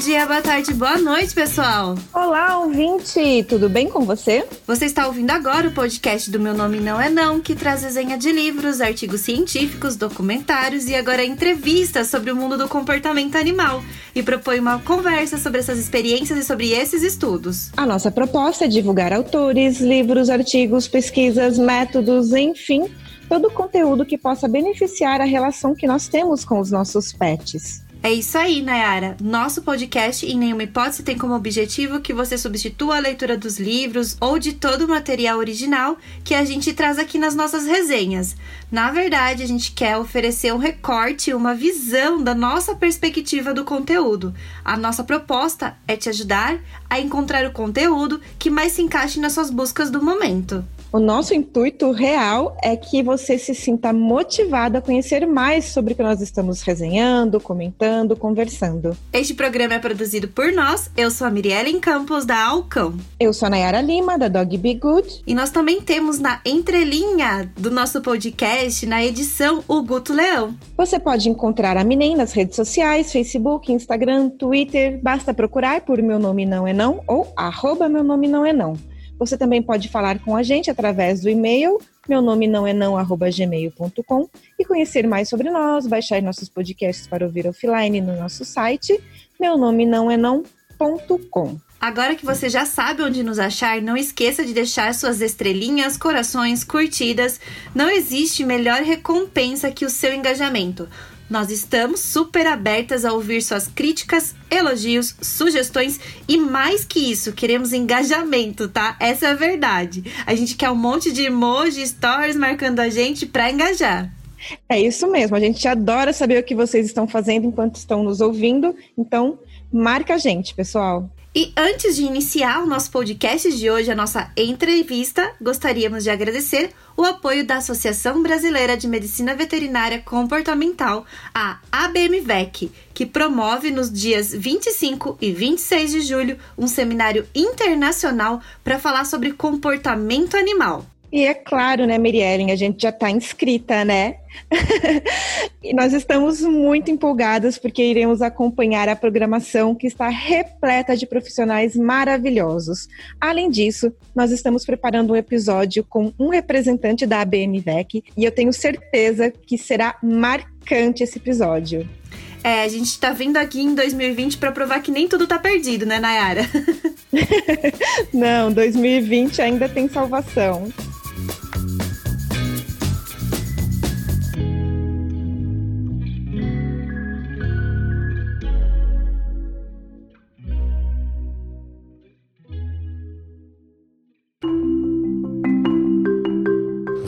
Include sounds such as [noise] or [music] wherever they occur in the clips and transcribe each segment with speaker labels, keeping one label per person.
Speaker 1: dia, boa tarde, boa noite, pessoal.
Speaker 2: Olá, ouvinte, tudo bem com você?
Speaker 1: Você está ouvindo agora o podcast do Meu Nome Não É Não, que traz resenha de livros, artigos científicos, documentários e agora entrevistas sobre o mundo do comportamento animal e propõe uma conversa sobre essas experiências e sobre esses estudos.
Speaker 2: A nossa proposta é divulgar autores, livros, artigos, pesquisas, métodos, enfim, todo o conteúdo que possa beneficiar a relação que nós temos com os nossos pets.
Speaker 1: É isso aí, Nayara. Nosso podcast, em nenhuma hipótese, tem como objetivo que você substitua a leitura dos livros ou de todo o material original que a gente traz aqui nas nossas resenhas. Na verdade, a gente quer oferecer um recorte, uma visão da nossa perspectiva do conteúdo. A nossa proposta é te ajudar a encontrar o conteúdo que mais se encaixe nas suas buscas do momento.
Speaker 2: O nosso intuito real é que você se sinta motivado a conhecer mais sobre o que nós estamos resenhando, comentando, conversando.
Speaker 1: Este programa é produzido por nós. Eu sou a Mirielle Campos, da Alcão.
Speaker 2: Eu sou a Nayara Lima, da Dog Be Good.
Speaker 1: E nós também temos na entrelinha do nosso podcast, na edição, o Guto Leão.
Speaker 2: Você pode encontrar a Minem nas redes sociais, Facebook, Instagram, Twitter. Basta procurar por Meu Nome Não É Não ou arroba Meu Nome Não É Não. Você também pode falar com a gente através do e-mail meu nome não é não gmail.com e conhecer mais sobre nós, baixar nossos podcasts para ouvir offline no nosso site meu nome não é não.com.
Speaker 1: Agora que você já sabe onde nos achar, não esqueça de deixar suas estrelinhas, corações, curtidas. Não existe melhor recompensa que o seu engajamento. Nós estamos super abertas a ouvir suas críticas, elogios, sugestões e mais que isso, queremos engajamento, tá? Essa é a verdade. A gente quer um monte de emoji, stories marcando a gente para engajar.
Speaker 2: É isso mesmo, a gente adora saber o que vocês estão fazendo enquanto estão nos ouvindo, então marca a gente, pessoal.
Speaker 1: E antes de iniciar o nosso podcast de hoje, a nossa entrevista, gostaríamos de agradecer o apoio da Associação Brasileira de Medicina Veterinária Comportamental, a ABMVEC, que promove nos dias 25 e 26 de julho um seminário internacional para falar sobre comportamento animal.
Speaker 2: E é claro, né, Miriellen, a gente já está inscrita, né? [laughs] e nós estamos muito empolgadas porque iremos acompanhar a programação que está repleta de profissionais maravilhosos. Além disso, nós estamos preparando um episódio com um representante da ABMVEC e eu tenho certeza que será marcante esse episódio.
Speaker 1: É, a gente está vindo aqui em 2020 para provar que nem tudo está perdido, né, Nayara? [laughs] [laughs]
Speaker 2: Não, 2020 ainda tem salvação.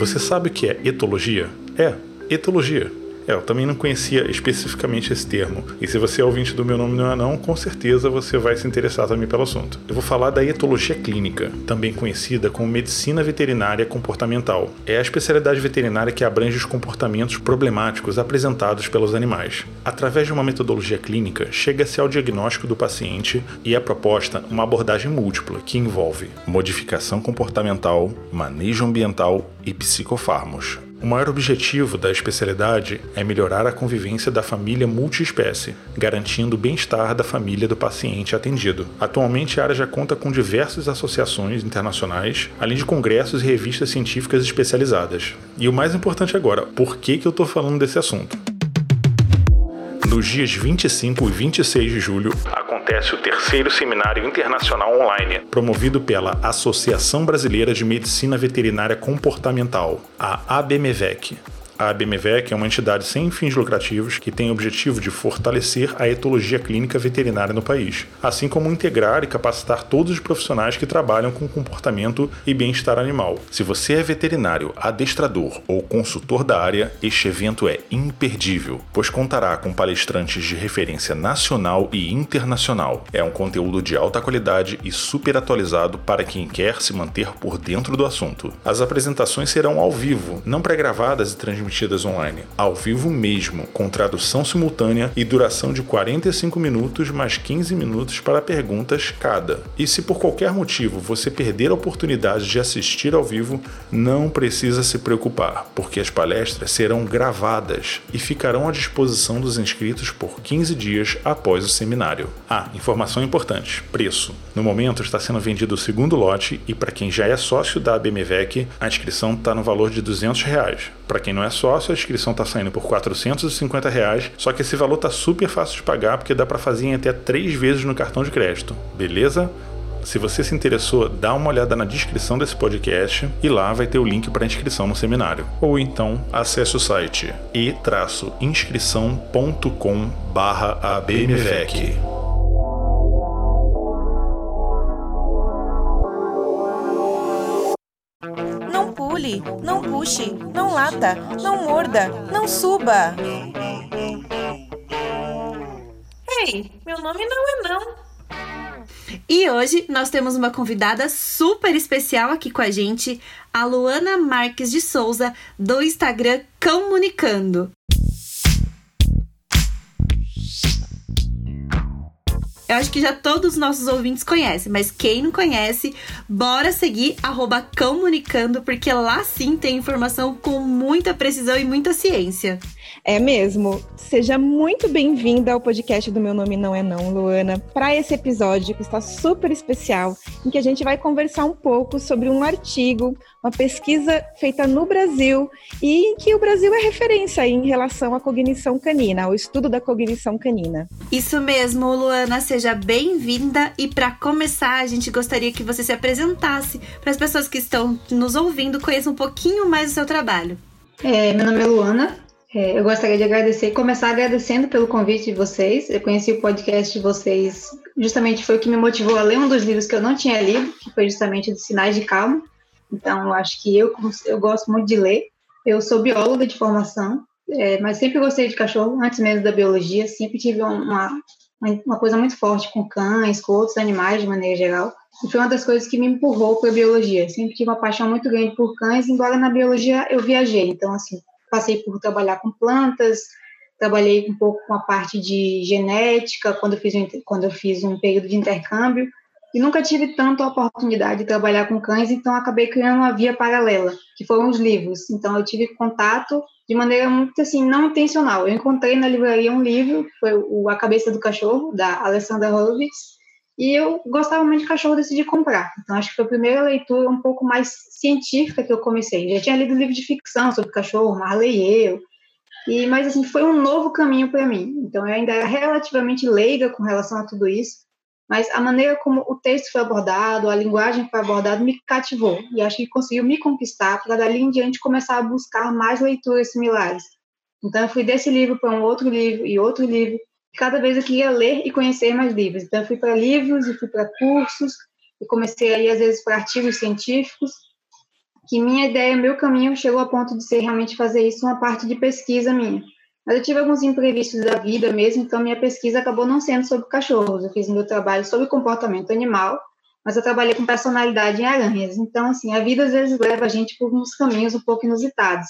Speaker 3: Você sabe o que é etologia? É, etologia. É, eu também não conhecia especificamente esse termo. E se você é ouvinte do meu nome não é não, com certeza você vai se interessar também pelo assunto. Eu vou falar da etologia clínica, também conhecida como medicina veterinária comportamental. É a especialidade veterinária que abrange os comportamentos problemáticos apresentados pelos animais. Através de uma metodologia clínica, chega-se ao diagnóstico do paciente e é proposta uma abordagem múltipla que envolve modificação comportamental, manejo ambiental e psicofármacos. O maior objetivo da especialidade é melhorar a convivência da família multiespécie, garantindo o bem-estar da família do paciente atendido. Atualmente, a área já conta com diversas associações internacionais, além de congressos e revistas científicas especializadas. E o mais importante agora, por que, que eu estou falando desse assunto? Nos dias 25 e 26 de julho, acontece o terceiro Seminário Internacional Online, promovido pela Associação Brasileira de Medicina Veterinária Comportamental, a ABMVEC. A ABMVEC é uma entidade sem fins lucrativos que tem o objetivo de fortalecer a etologia clínica veterinária no país, assim como integrar e capacitar todos os profissionais que trabalham com comportamento e bem-estar animal. Se você é veterinário, adestrador ou consultor da área, este evento é imperdível, pois contará com palestrantes de referência nacional e internacional. É um conteúdo de alta qualidade e super atualizado para quem quer se manter por dentro do assunto. As apresentações serão ao vivo, não pré-gravadas e transmitidas transmitidas online, ao vivo mesmo, com tradução simultânea e duração de 45 minutos mais 15 minutos para perguntas cada. E se por qualquer motivo você perder a oportunidade de assistir ao vivo, não precisa se preocupar, porque as palestras serão gravadas e ficarão à disposição dos inscritos por 15 dias após o seminário. Ah, informação importante: preço. No momento está sendo vendido o segundo lote e para quem já é sócio da BMVEC, a inscrição está no valor de 200 reais. Para quem não é sócio, a inscrição está saindo por 450 reais, só que esse valor tá super fácil de pagar porque dá para fazer em até três vezes no cartão de crédito. Beleza? Se você se interessou, dá uma olhada na descrição desse podcast e lá vai ter o link para inscrição no seminário. Ou então acesse o site e-inscrição.com/abmvec.
Speaker 4: Não pule, não puxe, não lata, não morda, não suba. Ei, meu nome não é não.
Speaker 1: E hoje nós temos uma convidada super especial aqui com a gente, a Luana Marques de Souza, do Instagram Comunicando. Eu acho que já todos os nossos ouvintes conhecem, mas quem não conhece, bora seguir arroba comunicando, porque lá sim tem informação com muita precisão e muita ciência.
Speaker 2: É mesmo. Seja muito bem-vinda ao podcast do Meu Nome Não É Não, Luana, para esse episódio que está super especial, em que a gente vai conversar um pouco sobre um artigo, uma pesquisa feita no Brasil e em que o Brasil é referência em relação à cognição canina, ao estudo da cognição canina.
Speaker 1: Isso mesmo, Luana, seja bem-vinda e para começar, a gente gostaria que você se apresentasse para as pessoas que estão nos ouvindo conheçam um pouquinho mais do seu trabalho.
Speaker 5: É, meu nome é Luana, é, eu gostaria de agradecer, começar agradecendo pelo convite de vocês. Eu conheci o podcast de vocês, justamente foi o que me motivou a ler um dos livros que eu não tinha lido, que foi justamente dos Sinais de Calma. Então, eu acho que eu, eu gosto muito de ler. Eu sou bióloga de formação, é, mas sempre gostei de cachorro, antes mesmo da biologia. Sempre tive uma, uma coisa muito forte com cães, com outros animais de maneira geral. E foi uma das coisas que me empurrou para a biologia. Sempre tive uma paixão muito grande por cães, embora na biologia eu viajei. Então, assim, passei por trabalhar com plantas, trabalhei um pouco com a parte de genética quando eu fiz um, quando eu fiz um período de intercâmbio e nunca tive tanta oportunidade de trabalhar com cães, então acabei criando uma via paralela, que foram os livros. Então eu tive contato de maneira muito assim não intencional. Eu encontrei na livraria um livro, foi o A Cabeça do Cachorro da Alessandra Horowitz, e eu gostava muito de cachorro, decidi comprar. Então, acho que foi a primeira leitura um pouco mais científica que eu comecei. Já tinha lido livro de ficção sobre cachorro, Marley e eu. E, mas, assim, foi um novo caminho para mim. Então, eu ainda era relativamente leiga com relação a tudo isso. Mas a maneira como o texto foi abordado, a linguagem foi abordada, me cativou. E acho que conseguiu me conquistar para, dali em diante, começar a buscar mais leituras similares. Então, eu fui desse livro para um outro livro e outro livro cada vez eu queria ler e conhecer mais livros. Então, eu fui para livros e fui para cursos, e comecei aí, às vezes, para artigos científicos, que minha ideia, meu caminho chegou a ponto de ser realmente fazer isso uma parte de pesquisa minha. Mas eu tive alguns imprevistos da vida mesmo, então minha pesquisa acabou não sendo sobre cachorros. Eu fiz meu trabalho sobre comportamento animal, mas eu trabalhei com personalidade em aranhas. Então, assim, a vida às vezes leva a gente por uns caminhos um pouco inusitados.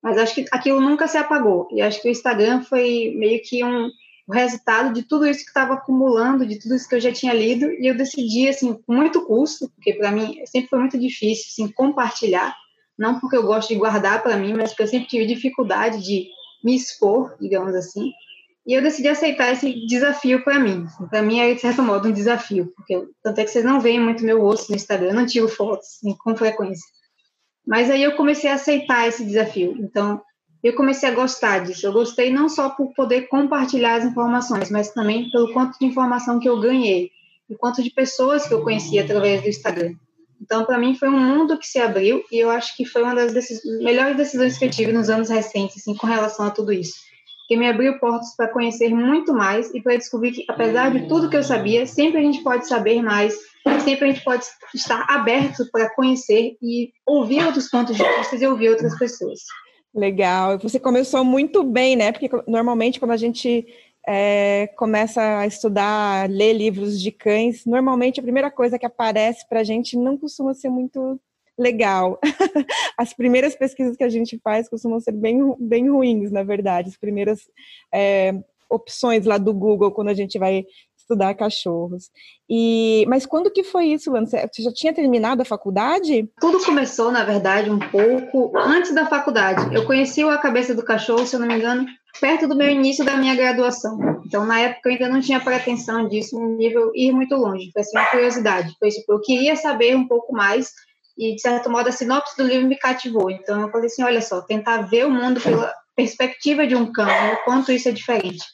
Speaker 5: Mas acho que aquilo nunca se apagou. E acho que o Instagram foi meio que um, o resultado de tudo isso que estava acumulando, de tudo isso que eu já tinha lido, e eu decidi, assim, com muito custo, porque para mim sempre foi muito difícil, assim, compartilhar, não porque eu gosto de guardar para mim, mas porque eu sempre tive dificuldade de me expor, digamos assim, e eu decidi aceitar esse desafio para mim. Para mim é, de certo modo, um desafio, porque tanto é que vocês não veem muito meu rosto no Instagram, eu não tiro fotos assim, com frequência. Mas aí eu comecei a aceitar esse desafio. Então, eu comecei a gostar disso. Eu gostei não só por poder compartilhar as informações, mas também pelo quanto de informação que eu ganhei e quanto de pessoas que eu conheci através do Instagram. Então, para mim, foi um mundo que se abriu e eu acho que foi uma das decis melhores decisões que eu tive nos anos recentes, assim, com relação a tudo isso. Que me abriu portas para conhecer muito mais e para descobrir que, apesar de tudo que eu sabia, sempre a gente pode saber mais, sempre a gente pode estar aberto para conhecer e ouvir outros pontos de vista e ouvir outras pessoas.
Speaker 2: Legal. Você começou muito bem, né? Porque normalmente quando a gente é, começa a estudar, ler livros de cães, normalmente a primeira coisa que aparece para a gente não costuma ser muito legal. [laughs] As primeiras pesquisas que a gente faz costumam ser bem, bem ruins, na verdade. As primeiras é, opções lá do Google, quando a gente vai estudar cachorros. E mas quando que foi isso, Lana? Você já tinha terminado a faculdade?
Speaker 5: Tudo começou, na verdade, um pouco antes da faculdade. Eu conheci A Cabeça do Cachorro, se eu não me engano, perto do meu início da minha graduação. Então, na época, eu ainda não tinha pretensão disso, um nível ir muito longe. Foi assim, uma curiosidade. Foi tipo, eu queria saber um pouco mais e, de certo modo, a sinopse do livro me cativou. Então, eu falei assim, olha só, tentar ver o mundo pela perspectiva de um cão, né? o quanto isso é diferente.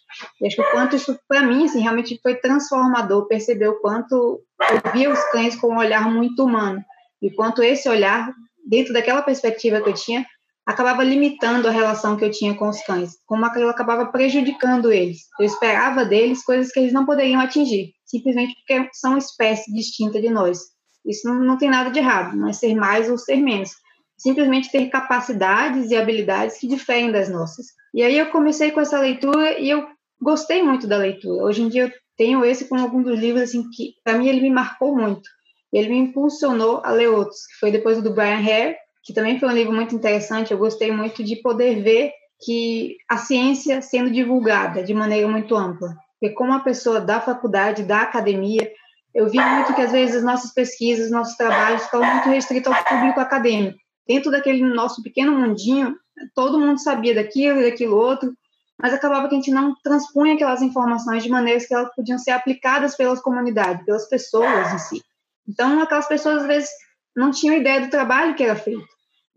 Speaker 5: E acho que o quanto isso, para mim, assim, realmente foi transformador, perceber o quanto eu via os cães com um olhar muito humano, e quanto esse olhar, dentro daquela perspectiva que eu tinha, acabava limitando a relação que eu tinha com os cães, como aquilo acabava prejudicando eles. Eu esperava deles coisas que eles não poderiam atingir, simplesmente porque são espécie distinta de nós. Isso não, não tem nada de errado, não é ser mais ou ser menos simplesmente ter capacidades e habilidades que diferem das nossas. E aí eu comecei com essa leitura e eu gostei muito da leitura. Hoje em dia eu tenho esse como algum dos livros assim que para mim ele me marcou muito. Ele me impulsionou a ler outros, que foi depois do Brian Hare, que também foi um livro muito interessante. Eu gostei muito de poder ver que a ciência sendo divulgada de maneira muito ampla. Porque como a pessoa da faculdade, da academia, eu vi muito que às vezes as nossas pesquisas, nossos trabalhos ficam muito restritos ao público acadêmico dentro daquele nosso pequeno mundinho, todo mundo sabia daquilo e daquilo outro, mas acabava que a gente não transpunha aquelas informações de maneiras que elas podiam ser aplicadas pelas comunidades, pelas pessoas em si. Então, aquelas pessoas, às vezes, não tinham ideia do trabalho que era feito.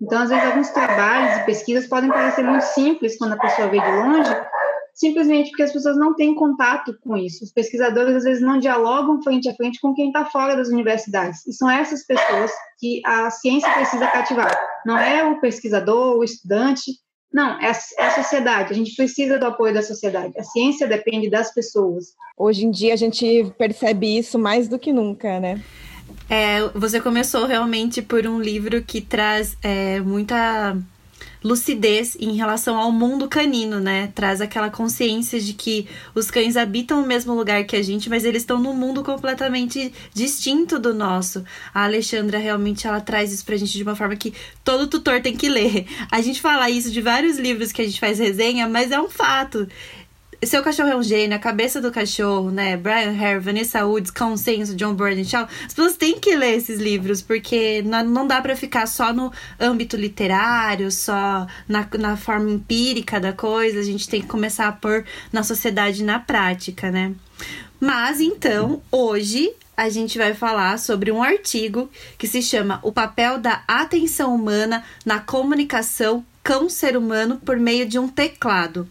Speaker 5: Então, às vezes, alguns trabalhos e pesquisas podem parecer muito simples quando a pessoa vê de longe, simplesmente porque as pessoas não têm contato com isso. Os pesquisadores, às vezes, não dialogam frente a frente com quem está fora das universidades. E são essas pessoas que a ciência precisa cativar. Não é o pesquisador, o estudante, não, é a, é a, sociedade. A gente precisa do apoio da sociedade. A ciência depende das pessoas.
Speaker 2: Hoje em dia a gente percebe isso mais do que nunca, né?
Speaker 1: É, você começou realmente por um livro que traz é, muita lucidez em relação ao mundo canino, né? Traz aquela consciência de que os cães habitam o mesmo lugar que a gente, mas eles estão num mundo completamente distinto do nosso. A Alexandra realmente ela traz isso pra gente de uma forma que todo tutor tem que ler. A gente fala isso de vários livros que a gente faz resenha, mas é um fato. Seu Cachorro é um Gênio, A Cabeça do Cachorro, né? Brian Hare, Vanessa Woods, Consenso, John Bernard As pessoas têm que ler esses livros, porque não, dá para ficar só no âmbito literário, só na, na forma empírica da coisa. A gente tem que começar a pôr na sociedade na prática, né? Mas então, hoje a gente vai falar sobre um artigo que se chama O papel da atenção humana na comunicação cão-ser humano por meio de um teclado.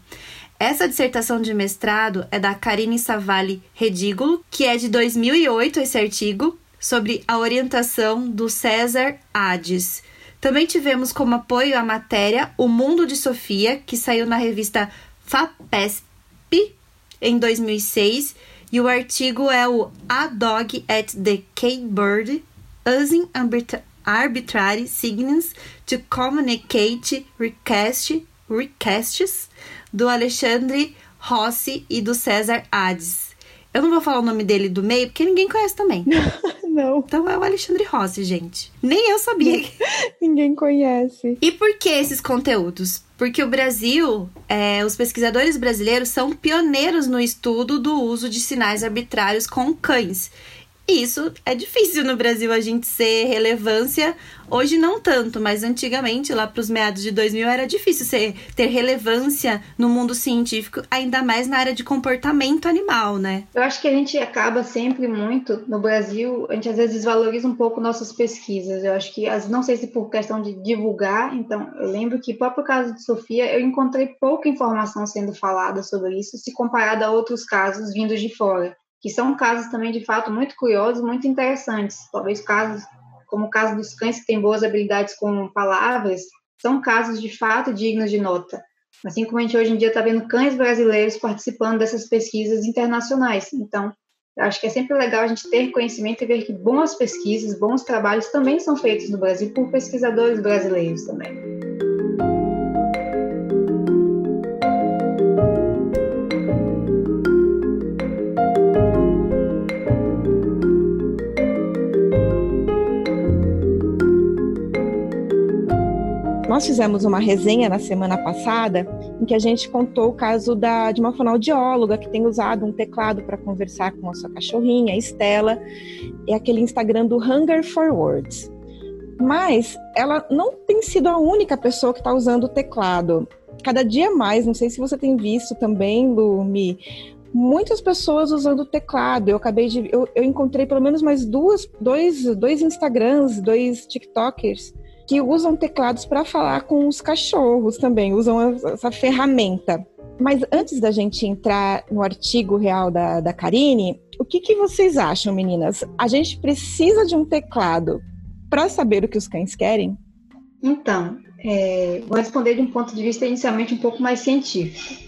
Speaker 1: Essa dissertação de mestrado é da Karine Savalli Redígulo, que é de 2008 esse artigo, sobre a orientação do César Hades. Também tivemos como apoio a matéria O Mundo de Sofia, que saiu na revista FAPESP em 2006, e o artigo é o A Dog at the K-Bird, Using Arbitrary Signals to Communicate Request, Requests do Alexandre Rossi e do César Hades. Eu não vou falar o nome dele do meio, porque ninguém conhece também. [laughs]
Speaker 2: não.
Speaker 1: Então é o Alexandre Rossi, gente. Nem eu sabia. [laughs]
Speaker 2: ninguém conhece.
Speaker 1: E por que esses conteúdos? Porque o Brasil, é, os pesquisadores brasileiros são pioneiros no estudo do uso de sinais arbitrários com cães. Isso é difícil no Brasil a gente ser relevância. Hoje não tanto, mas antigamente, lá para os meados de 2000, era difícil ser, ter relevância no mundo científico, ainda mais na área de comportamento animal, né?
Speaker 5: Eu acho que a gente acaba sempre muito, no Brasil, a gente às vezes desvaloriza um pouco nossas pesquisas. Eu acho que, não sei se por questão de divulgar, então, eu lembro que, próprio caso de Sofia, eu encontrei pouca informação sendo falada sobre isso, se comparado a outros casos vindos de fora que são casos também de fato muito curiosos, muito interessantes. Talvez casos como o caso dos cães que têm boas habilidades com palavras, são casos de fato dignos de nota. Assim como a gente hoje em dia está vendo cães brasileiros participando dessas pesquisas internacionais. Então, acho que é sempre legal a gente ter conhecimento e ver que boas pesquisas, bons trabalhos também são feitos no Brasil por pesquisadores brasileiros também.
Speaker 2: Nós fizemos uma resenha na semana passada em que a gente contou o caso da, de uma fonoaudióloga que tem usado um teclado para conversar com a sua cachorrinha, a Estela, é aquele Instagram do Hunger for Words. Mas ela não tem sido a única pessoa que está usando o teclado. Cada dia mais, não sei se você tem visto também, Lumi, muitas pessoas usando o teclado. Eu acabei de. Eu, eu encontrei pelo menos mais duas, dois, dois Instagrams, dois TikTokers que usam teclados para falar com os cachorros também, usam essa ferramenta. Mas antes da gente entrar no artigo real da, da Karine, o que, que vocês acham, meninas? A gente precisa de um teclado para saber o que os cães querem?
Speaker 5: Então, é, vou responder de um ponto de vista inicialmente um pouco mais científico.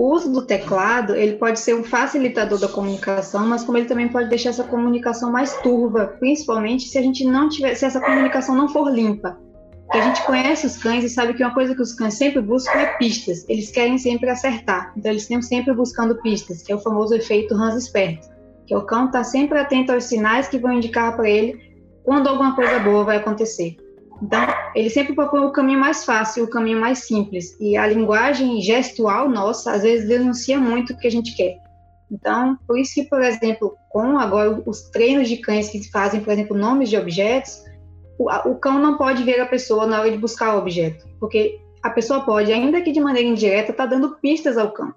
Speaker 5: O uso do teclado, ele pode ser um facilitador da comunicação, mas como ele também pode deixar essa comunicação mais turva, principalmente se a gente não tiver, se essa comunicação não for limpa. Porque a gente conhece os cães e sabe que uma coisa que os cães sempre buscam é pistas. Eles querem sempre acertar. Então eles estão sempre buscando pistas, que é o famoso efeito Hans esperto, que é o cão está sempre atento aos sinais que vão indicar para ele quando alguma coisa boa vai acontecer. Então, ele sempre propõe o caminho mais fácil, o caminho mais simples. E a linguagem gestual nossa, às vezes, denuncia muito o que a gente quer. Então, por isso que, por exemplo, com agora os treinos de cães que fazem, por exemplo, nomes de objetos, o, o cão não pode ver a pessoa na hora de buscar o objeto, porque a pessoa pode, ainda que de maneira indireta, estar tá dando pistas ao cão.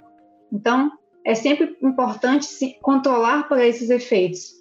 Speaker 5: Então, é sempre importante se controlar para esses efeitos.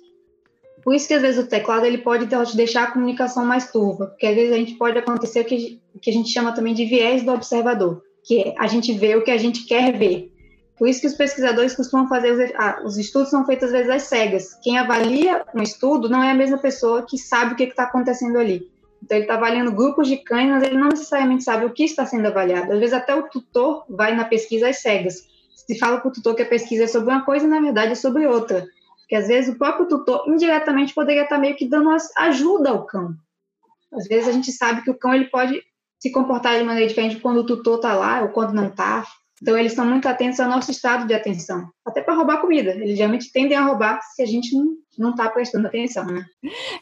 Speaker 5: Por isso que às vezes o teclado ele pode deixar a comunicação mais turva, porque às vezes a gente pode acontecer o que, que a gente chama também de viés do observador, que é a gente vê o que a gente quer ver. Por isso que os pesquisadores costumam fazer os, ah, os estudos são feitos às vezes às cegas. Quem avalia um estudo não é a mesma pessoa que sabe o que está acontecendo ali. Então ele está avaliando grupos de cães, mas ele não necessariamente sabe o que está sendo avaliado. Às vezes até o tutor vai na pesquisa às cegas. Se fala para o tutor que a pesquisa é sobre uma coisa, na verdade é sobre outra que às vezes o próprio tutor indiretamente poderia estar meio que dando ajuda ao cão. Às vezes a gente sabe que o cão ele pode se comportar de maneira diferente quando o tutor está lá ou quando não está. Então eles estão muito atentos ao nosso estado de atenção, até para roubar comida. Eles geralmente tendem a roubar se a gente não está prestando atenção, né?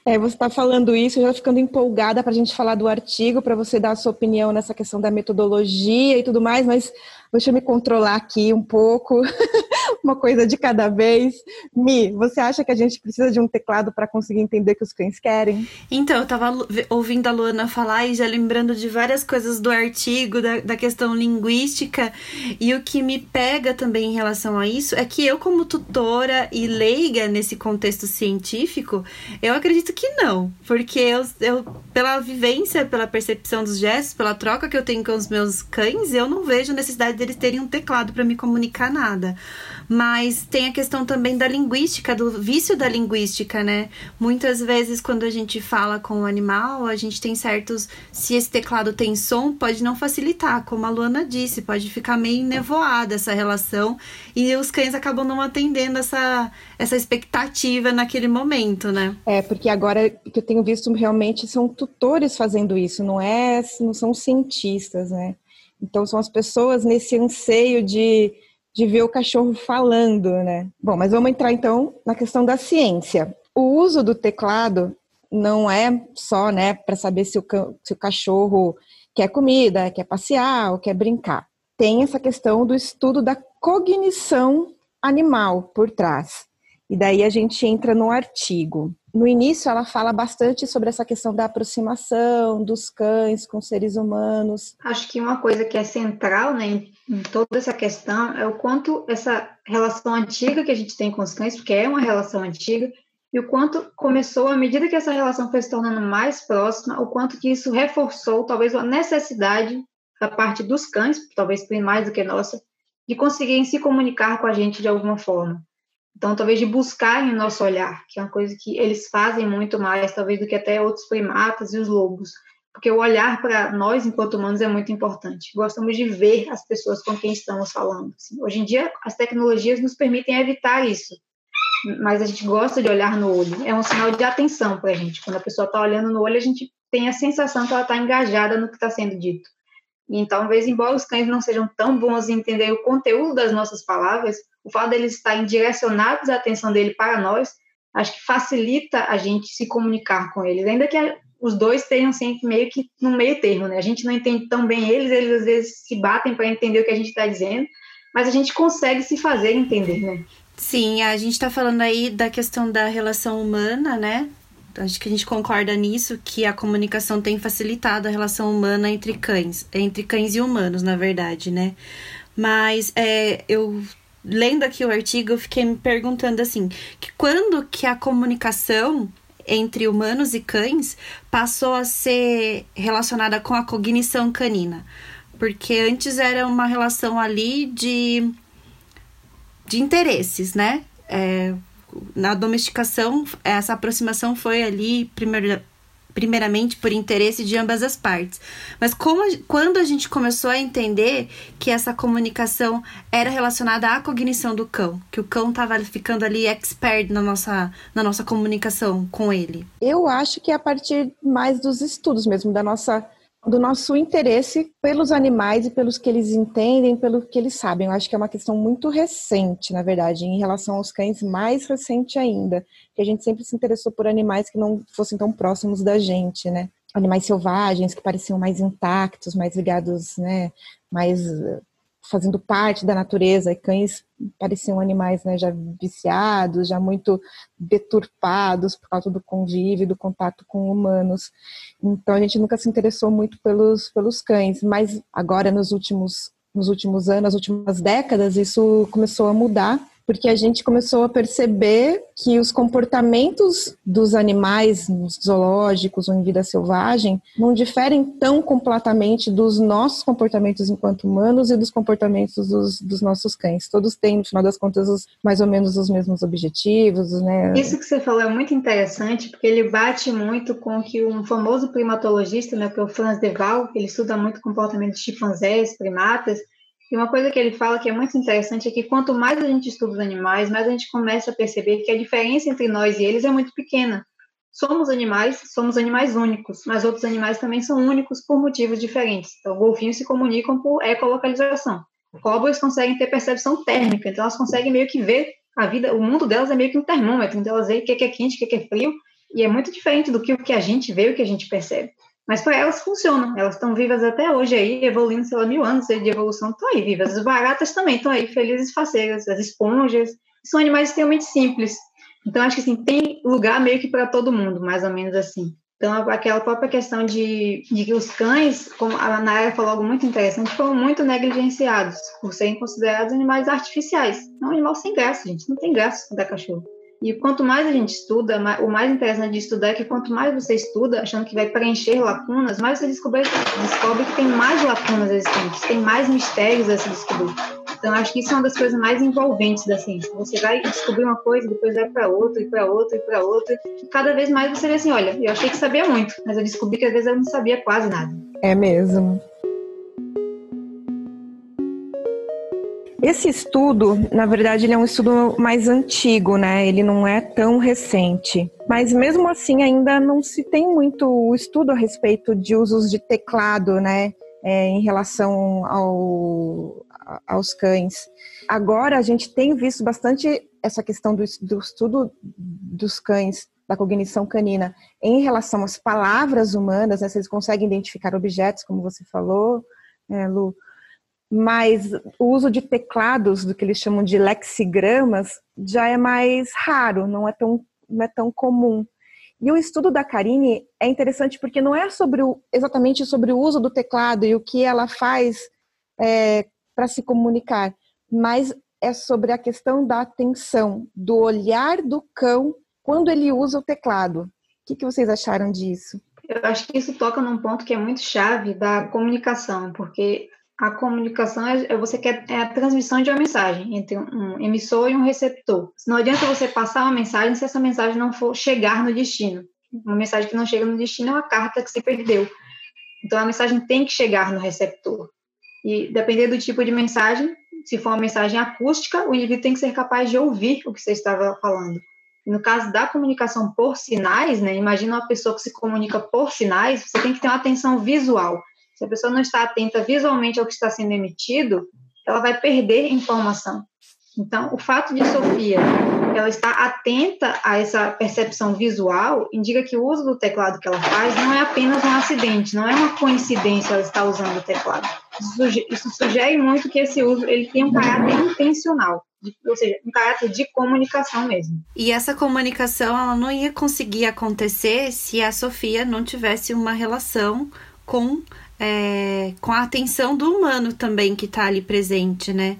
Speaker 2: É, você está falando isso, já ficando empolgada para a gente falar do artigo, para você dar a sua opinião nessa questão da metodologia e tudo mais, mas deixa eu me controlar aqui um pouco, [laughs] uma coisa de cada vez. Mi, você acha que a gente precisa de um teclado para conseguir entender o que os cães querem?
Speaker 1: Então, eu estava ouvindo a Luana falar e já lembrando de várias coisas do artigo, da, da questão linguística, e o que me pega também em relação a isso é que eu, como tutora e leiga nesse contexto científico, eu acredito que não. Porque eu, eu, pela vivência, pela percepção dos gestos, pela troca que eu tenho com os meus cães, eu não vejo necessidade deles terem um teclado para me comunicar nada. Mas tem a questão também da linguística, do vício da linguística, né? Muitas vezes, quando a gente fala com o animal, a gente tem certos. Se esse teclado tem som, pode não facilitar, como a Luana disse, pode ficar meio nevoada essa relação. E os cães acabam não atendendo essa, essa expectativa naquele momento, né?
Speaker 2: É, porque agora que eu tenho visto realmente são tutores fazendo isso, não é, não são cientistas, né? Então são as pessoas nesse anseio de de ver o cachorro falando, né? Bom, mas vamos entrar então na questão da ciência. O uso do teclado não é só, né, para saber se o, se o cachorro quer comida, quer passear ou quer brincar. Tem essa questão do estudo da cognição animal por trás. E daí a gente entra no artigo. No início, ela fala bastante sobre essa questão da aproximação dos cães com seres humanos.
Speaker 5: Acho que uma coisa que é central né, toda essa questão é o quanto essa relação antiga que a gente tem com os cães, porque é uma relação antiga, e o quanto começou, à medida que essa relação foi se tornando mais próxima, o quanto que isso reforçou talvez a necessidade da parte dos cães, talvez mais do que nossa, de conseguirem se comunicar com a gente de alguma forma. Então, talvez de buscarem o nosso olhar, que é uma coisa que eles fazem muito mais, talvez, do que até outros primatas e os lobos. Porque o olhar para nós, enquanto humanos, é muito importante. Gostamos de ver as pessoas com quem estamos falando. Assim. Hoje em dia, as tecnologias nos permitem evitar isso. Mas a gente gosta de olhar no olho. É um sinal de atenção para a gente. Quando a pessoa está olhando no olho, a gente tem a sensação que ela está engajada no que está sendo dito. E talvez, embora os cães não sejam tão bons em entender o conteúdo das nossas palavras, o fato deles estarem direcionados a atenção dele para nós, acho que facilita a gente se comunicar com eles. Ainda que os dois tenham sempre meio que no meio termo, né? A gente não entende tão bem eles, eles às vezes se batem para entender o que a gente está dizendo, mas a gente consegue se fazer entender, né?
Speaker 1: Sim, a gente está falando aí da questão da relação humana, né? Acho que a gente concorda nisso, que a comunicação tem facilitado a relação humana entre cães, entre cães e humanos, na verdade, né? Mas é, eu lendo aqui o artigo, eu fiquei me perguntando assim, que quando que a comunicação entre humanos e cães passou a ser relacionada com a cognição canina? Porque antes era uma relação ali de, de interesses, né? É, na domesticação, essa aproximação foi ali, primeiro, primeiramente por interesse de ambas as partes. Mas como, quando a gente começou a entender que essa comunicação era relacionada à cognição do cão, que o cão estava ficando ali expert na nossa, na nossa comunicação com ele?
Speaker 2: Eu acho que é a partir mais dos estudos mesmo, da nossa do nosso interesse pelos animais e pelos que eles entendem, pelo que eles sabem. Eu acho que é uma questão muito recente, na verdade, em relação aos cães, mais recente ainda, que a gente sempre se interessou por animais que não fossem tão próximos da gente, né? Animais selvagens que pareciam mais intactos, mais ligados, né? Mais fazendo parte da natureza, e cães pareciam animais né, já viciados, já muito deturpados por causa do convívio, do contato com humanos. Então a gente nunca se interessou muito pelos, pelos cães, mas agora nos últimos, nos últimos anos, nas últimas décadas, isso começou a mudar porque a gente começou a perceber que os comportamentos dos animais nos zoológicos ou em vida selvagem não diferem tão completamente dos nossos comportamentos enquanto humanos e dos comportamentos dos, dos nossos cães. Todos têm, no final das contas, os, mais ou menos os mesmos objetivos, né?
Speaker 5: Isso que você falou é muito interessante, porque ele bate muito com o que um famoso primatologista, né, que é o Franz de Waal, ele estuda muito comportamento de chimpanzés, primatas, e uma coisa que ele fala que é muito interessante é que quanto mais a gente estuda os animais, mais a gente começa a perceber que a diferença entre nós e eles é muito pequena. Somos animais, somos animais únicos, mas outros animais também são únicos por motivos diferentes. Então, golfinhos se comunicam por ecolocalização. Cobras conseguem ter percepção térmica, então elas conseguem meio que ver a vida, o mundo delas é meio que um termômetro, então elas veem o que é quente, o que é frio, e é muito diferente do que o que a gente vê, o que a gente percebe. Mas para elas funcionam, elas estão vivas até hoje aí, evoluindo, sei lá, mil anos de evolução, estão aí vivas. As baratas também estão aí, felizes faceiras, as esponjas, são animais extremamente simples. Então, acho que assim, tem lugar meio que para todo mundo, mais ou menos assim. Então, aquela própria questão de, de que os cães, como a Nayara falou algo muito interessante, foram muito negligenciados por serem considerados animais artificiais. É um animal sem graça, gente. Não tem graça da cachorro. E quanto mais a gente estuda, o mais interessante de estudar é que quanto mais você estuda, achando que vai preencher lacunas, mais você descobre, descobre que tem mais lacunas existentes, tem mais mistérios a se descobrir. Então, acho que isso é uma das coisas mais envolventes da ciência. Você vai descobrir uma coisa, depois vai para outra, e para outra, e para outra. E cada vez mais você vê assim: olha, eu achei que sabia muito, mas eu descobri que às vezes eu não sabia quase nada.
Speaker 2: É mesmo. Esse estudo, na verdade, ele é um estudo mais antigo, né? Ele não é tão recente. Mas mesmo assim, ainda não se tem muito estudo a respeito de usos de teclado, né? É, em relação ao, aos cães. Agora a gente tem visto bastante essa questão do, do estudo dos cães, da cognição canina, em relação às palavras humanas, né? Se eles conseguem identificar objetos, como você falou, é, Lu, mas o uso de teclados, do que eles chamam de lexigramas, já é mais raro, não é tão, não é tão comum. E o estudo da Karine é interessante porque não é sobre o, exatamente sobre o uso do teclado e o que ela faz é, para se comunicar, mas é sobre a questão da atenção, do olhar do cão quando ele usa o teclado. O que, que vocês acharam disso?
Speaker 5: Eu acho que isso toca num ponto que é muito chave da comunicação, porque a comunicação é, é, você quer é a transmissão de uma mensagem entre um emissor e um receptor. Não adianta você passar uma mensagem se essa mensagem não for chegar no destino. Uma mensagem que não chega no destino é uma carta que se perdeu. Então a mensagem tem que chegar no receptor. E dependendo do tipo de mensagem, se for uma mensagem acústica, o indivíduo tem que ser capaz de ouvir o que você estava falando. No caso da comunicação por sinais, né, imagina uma pessoa que se comunica por sinais, você tem que ter uma atenção visual. Se a pessoa não está atenta visualmente ao que está sendo emitido, ela vai perder informação. Então, o fato de Sofia ela estar atenta a essa percepção visual indica que o uso do teclado que ela faz não é apenas um acidente, não é uma coincidência ela estar usando o teclado. Isso, sugere muito que esse uso ele tem um caráter intencional, ou seja, um caráter de comunicação mesmo.
Speaker 1: E essa comunicação ela não ia conseguir acontecer se a Sofia não tivesse uma relação com é, com a atenção do humano também que está ali presente, né?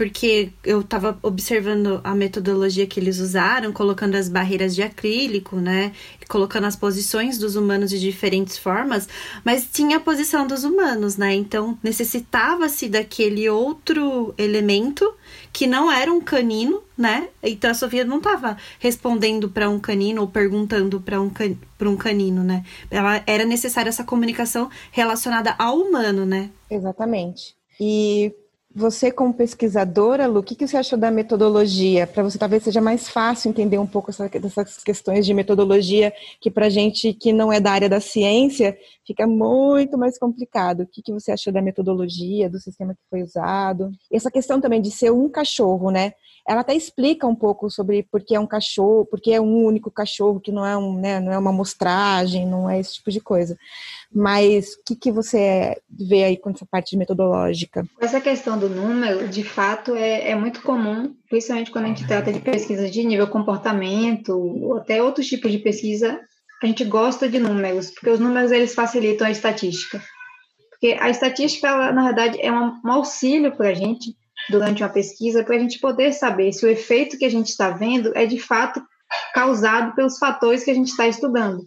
Speaker 1: Porque eu estava observando a metodologia que eles usaram, colocando as barreiras de acrílico, né? Colocando as posições dos humanos de diferentes formas, mas tinha a posição dos humanos, né? Então necessitava-se daquele outro elemento que não era um canino, né? Então a Sofia não estava respondendo para um canino ou perguntando para um, can... um canino, né? Ela era necessária essa comunicação relacionada ao humano, né?
Speaker 2: Exatamente. E você, como pesquisadora, Lu, o que, que você achou da metodologia? Para você talvez seja mais fácil entender um pouco essa, dessas questões de metodologia, que para gente que não é da área da ciência, fica muito mais complicado. O que, que você achou da metodologia, do sistema que foi usado? E essa questão também de ser um cachorro, né? Ela até explica um pouco sobre por que é um cachorro, por que é um único cachorro, que não é, um, né, não é uma amostragem, não é esse tipo de coisa. Mas o que, que você vê aí com essa parte metodológica?
Speaker 5: Essa questão do número, de fato, é, é muito comum, principalmente quando a gente trata de pesquisas de nível comportamento, ou até outros tipos de pesquisa, a gente gosta de números, porque os números eles facilitam a estatística. Porque a estatística, ela, na verdade, é um auxílio para a gente durante uma pesquisa, para a gente poder saber se o efeito que a gente está vendo é de fato causado pelos fatores que a gente está estudando.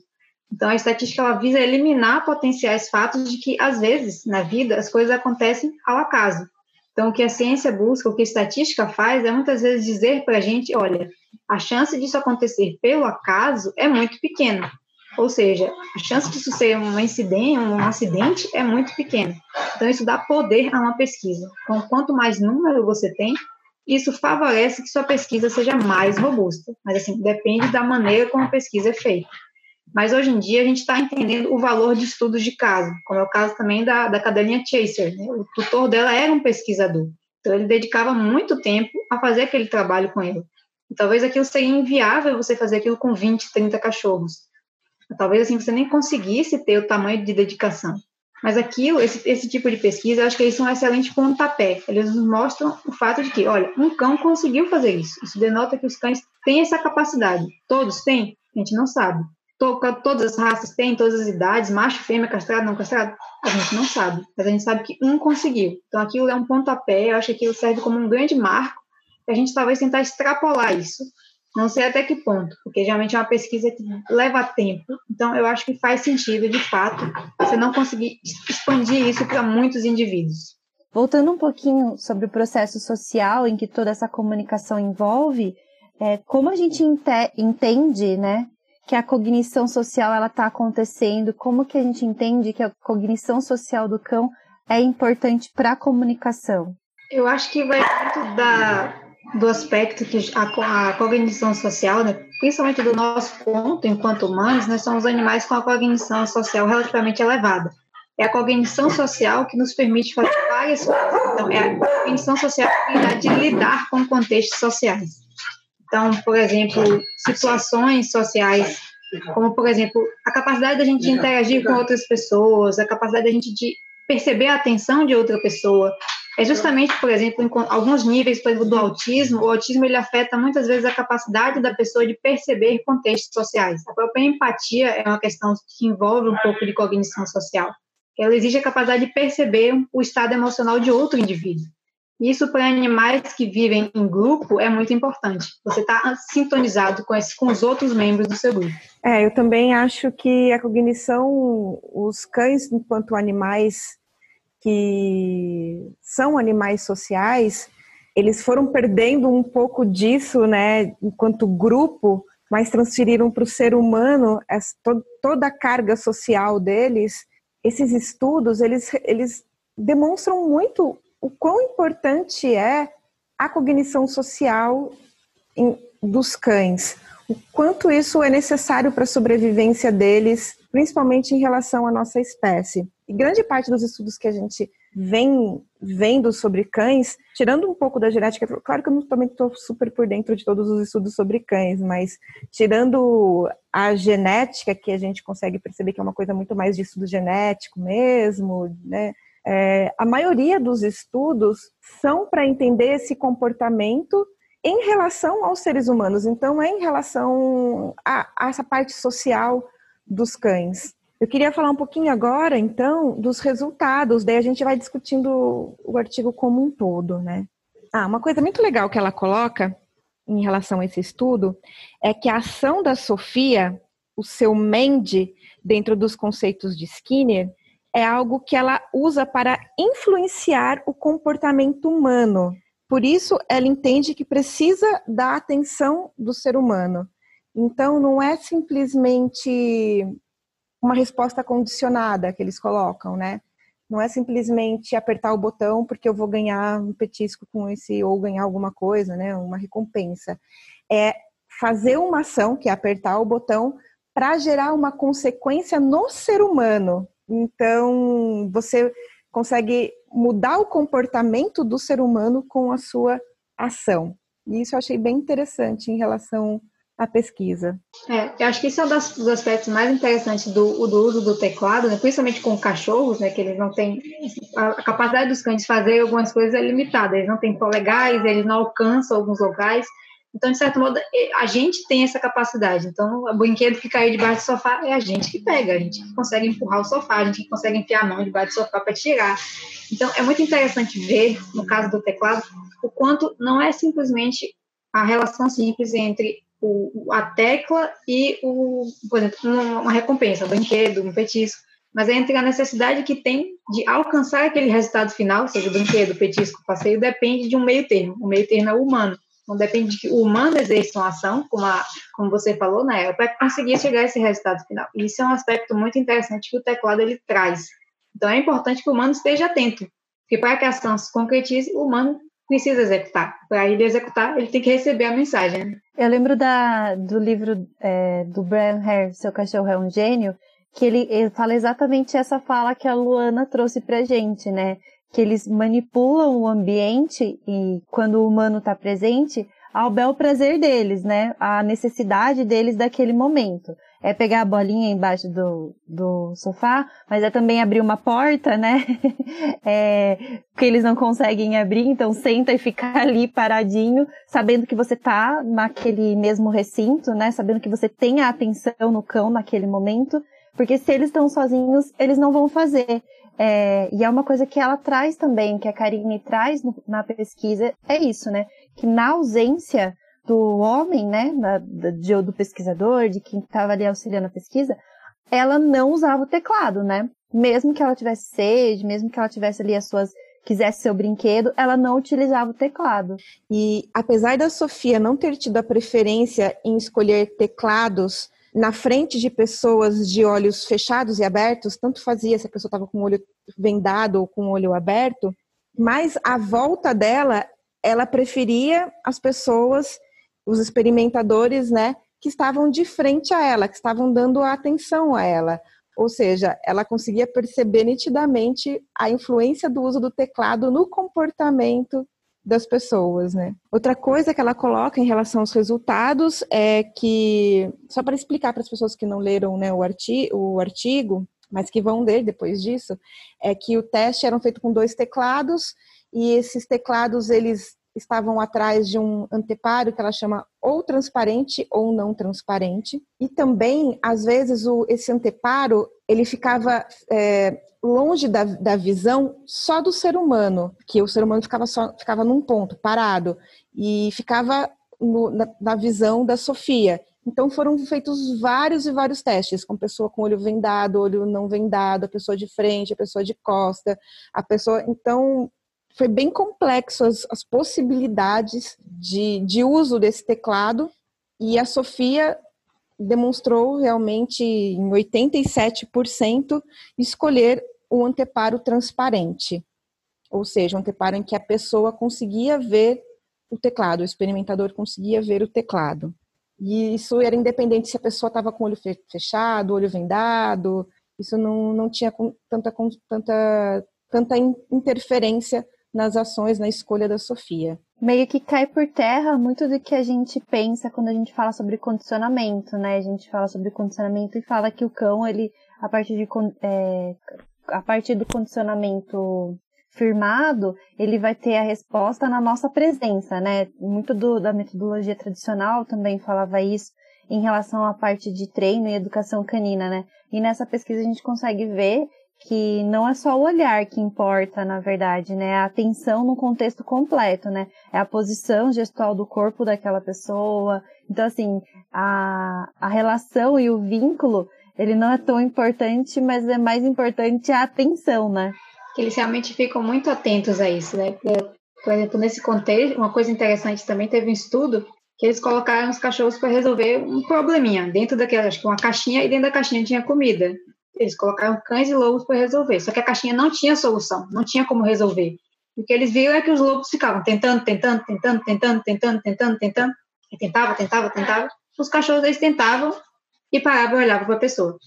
Speaker 5: Então, a estatística ela visa eliminar potenciais fatos de que, às vezes, na vida, as coisas acontecem ao acaso. Então, o que a ciência busca, o que a estatística faz, é muitas vezes dizer para a gente: olha, a chance disso acontecer pelo acaso é muito pequena. Ou seja, a chance disso ser um incidente, um acidente é muito pequena. Então, isso dá poder a uma pesquisa. Então, quanto mais número você tem, isso favorece que sua pesquisa seja mais robusta. Mas, assim, depende da maneira como a pesquisa é feita. Mas hoje em dia a gente está entendendo o valor de estudos de caso, como é o caso também da, da cadelinha Chaser. Né? O tutor dela era um pesquisador, então ele dedicava muito tempo a fazer aquele trabalho com ele. E talvez aquilo seria inviável você fazer aquilo com 20, 30 cachorros. Talvez assim você nem conseguisse ter o tamanho de dedicação. Mas aquilo, esse, esse tipo de pesquisa, eu acho que eles são um excelente pontapé. Eles nos mostram o fato de que, olha, um cão conseguiu fazer isso. Isso denota que os cães têm essa capacidade. Todos têm? A gente não sabe todas as raças têm, todas as idades, macho, fêmea, castrado, não castrado? A gente não sabe, mas a gente sabe que um conseguiu. Então aquilo é um pontapé, eu acho que aquilo serve como um grande marco, e a gente talvez tentar extrapolar isso. Não sei até que ponto, porque geralmente é uma pesquisa que leva tempo. Então eu acho que faz sentido, de fato, você não conseguir expandir isso para muitos indivíduos.
Speaker 1: Voltando um pouquinho sobre o processo social em que toda essa comunicação envolve, é, como a gente entende, né, que a cognição social ela está acontecendo, como que a gente entende que a cognição social do cão é importante para a comunicação?
Speaker 5: Eu acho que vai muito da, do aspecto que a, a cognição social, né, principalmente do nosso ponto enquanto humanos, nós somos animais com a cognição social relativamente elevada. É a cognição social que nos permite fazer várias coisas. Então, é a cognição social que de lidar com contextos sociais. Então, por exemplo, situações sociais, como, por exemplo, a capacidade da gente interagir com outras pessoas, a capacidade da gente de perceber a atenção de outra pessoa. É justamente, por exemplo, em alguns níveis, por exemplo, do autismo, o autismo ele afeta muitas vezes a capacidade da pessoa de perceber contextos sociais. A própria empatia é uma questão que envolve um pouco de cognição social. Ela exige a capacidade de perceber o estado emocional de outro indivíduo. Isso para animais que vivem em grupo é muito importante. Você está sintonizado com, esse, com os outros membros do seu grupo.
Speaker 2: É, eu também acho que a cognição, os cães, enquanto animais que são animais sociais, eles foram perdendo um pouco disso, né, enquanto grupo, mas transferiram para o ser humano essa, toda a carga social deles. Esses estudos, eles, eles demonstram muito o quão importante é a cognição social em, dos cães, o quanto isso é necessário para a sobrevivência deles, principalmente em relação à nossa espécie. E grande parte dos estudos que a gente vem vendo sobre cães, tirando um pouco da genética, claro que eu também estou super por dentro de todos os estudos sobre cães, mas tirando a genética, que a gente consegue perceber que é uma coisa muito mais de estudo genético mesmo, né? É, a maioria dos estudos são para entender esse comportamento em relação aos seres humanos, então é em relação a, a essa parte social dos cães. Eu queria falar um pouquinho agora, então, dos resultados, daí a gente vai discutindo o artigo como um todo, né? Ah, uma coisa muito legal que ela coloca em relação a esse estudo é que a ação da Sofia, o seu Mende, dentro dos conceitos de Skinner, é algo que ela usa para influenciar o comportamento humano. Por isso, ela entende que precisa da atenção do ser humano. Então, não é simplesmente uma resposta condicionada que eles colocam, né? Não é simplesmente apertar o botão porque eu vou ganhar um petisco com esse ou ganhar alguma coisa, né? Uma recompensa. É fazer uma ação, que é apertar o botão, para gerar uma consequência no ser humano. Então, você consegue mudar o comportamento do ser humano com a sua ação. E isso eu achei bem interessante em relação a pesquisa.
Speaker 5: É, eu acho que isso é um dos aspectos mais interessantes do, do uso do teclado, né, principalmente com cachorros, né, que eles não têm a, capacidade dos cães de fazer algumas coisas é limitada, eles não têm polegais, eles não alcançam alguns locais. Então, de certo modo, a gente tem essa capacidade. Então, o brinquedo que caiu debaixo do sofá é a gente que pega, a gente que consegue empurrar o sofá, a gente que consegue enfiar a mão debaixo do sofá para tirar. Então, é muito interessante ver, no caso do teclado, o quanto não é simplesmente a relação simples entre o, a tecla e o, por exemplo, uma recompensa, um brinquedo, um petisco, mas é entre a necessidade que tem de alcançar aquele resultado final, seja o brinquedo, petisco, passeio, depende de um meio termo. O meio termo é o humano. Então, depende de que o humano exerça uma ação, como, a, como você falou, né, para conseguir chegar a esse resultado final. E isso é um aspecto muito interessante que o teclado ele traz. Então, é importante que o humano esteja atento, porque para que a ação se concretize, o humano precisa executar. Para ele executar, ele tem que receber a mensagem. Né?
Speaker 1: Eu lembro da, do livro é, do Brian Hare, Seu Cachorro é um Gênio, que ele, ele fala exatamente essa fala que a Luana trouxe pra gente, né? Que eles manipulam o ambiente e quando o humano está presente, ao bel prazer deles, né? A necessidade deles daquele momento é pegar a bolinha embaixo do, do sofá, mas é também abrir uma porta, né? [laughs] é, que eles não conseguem abrir, então senta e fica [laughs] ali paradinho, sabendo que você tá naquele mesmo recinto, né? Sabendo que você tem a atenção no cão naquele momento, porque se eles estão sozinhos, eles não vão fazer. É, e é uma coisa que ela traz também, que a Karine traz no, na pesquisa, é isso, né? Que na ausência do homem, né, de, do pesquisador, de quem estava ali auxiliando a pesquisa, ela não usava o teclado, né? Mesmo que ela tivesse sede, mesmo que ela tivesse ali as suas quisesse seu brinquedo, ela não utilizava o teclado.
Speaker 2: E apesar da Sofia não ter tido a preferência em escolher teclados na frente de pessoas de olhos fechados e abertos, tanto fazia se a pessoa estava com o olho vendado ou com o olho aberto, mas à volta dela, ela preferia as pessoas os experimentadores, né, que estavam de frente a ela, que estavam dando atenção a ela. Ou seja, ela conseguia perceber nitidamente a influência do uso do teclado no comportamento das pessoas, né? Outra coisa que ela coloca em relação aos resultados é que, só para explicar para as pessoas que não leram né, o, artigo, o artigo, mas que vão ler depois disso, é que o teste era feito com dois teclados e esses teclados eles estavam atrás de um anteparo que ela chama ou transparente ou não transparente. E também, às vezes, o, esse anteparo ele ficava é, longe da, da visão só do ser humano, que o ser humano ficava, só, ficava num ponto, parado, e ficava no, na, na visão da Sofia. Então foram feitos vários e vários testes com pessoa com olho vendado, olho não vendado, a pessoa de frente, a pessoa de costa, a pessoa. Então foi bem complexo as, as possibilidades de, de uso desse teclado. E a Sofia demonstrou realmente em 87% escolher o anteparo transparente, ou seja, um anteparo em que a pessoa conseguia ver o teclado, o experimentador conseguia ver o teclado. E isso era independente se a pessoa estava com o olho fechado, olho vendado, isso não, não tinha tanta, tanta tanta interferência nas ações, na escolha da Sofia.
Speaker 1: Meio que cai por terra muito do que a gente pensa quando a gente fala sobre condicionamento, né? A gente fala sobre condicionamento e fala que o cão, ele, a partir, de, é, a partir do condicionamento firmado, ele vai ter a resposta na nossa presença, né? Muito do, da metodologia tradicional também falava isso em relação à parte de treino e educação canina, né? E nessa pesquisa a gente consegue ver que não é só o olhar que importa, na verdade, né? É a atenção no contexto completo, né? É a posição gestual do corpo daquela pessoa. Então, assim, a, a relação e o vínculo, ele não é tão importante, mas é mais importante a atenção, né?
Speaker 5: Eles realmente ficam muito atentos a isso, né? Por exemplo, nesse contexto, uma coisa interessante também, teve um estudo que eles colocaram os cachorros para resolver um probleminha dentro daquela, acho que uma caixinha, e dentro da caixinha tinha comida. Eles colocaram cães e lobos para resolver. Só que a caixinha não tinha solução, não tinha como resolver. O que eles viram é que os lobos ficavam tentando, tentando, tentando, tentando, tentando, tentando, tentando, e tentava, tentava, tentava. Os cachorros eles tentavam e paravam e olhavam para a pessoa.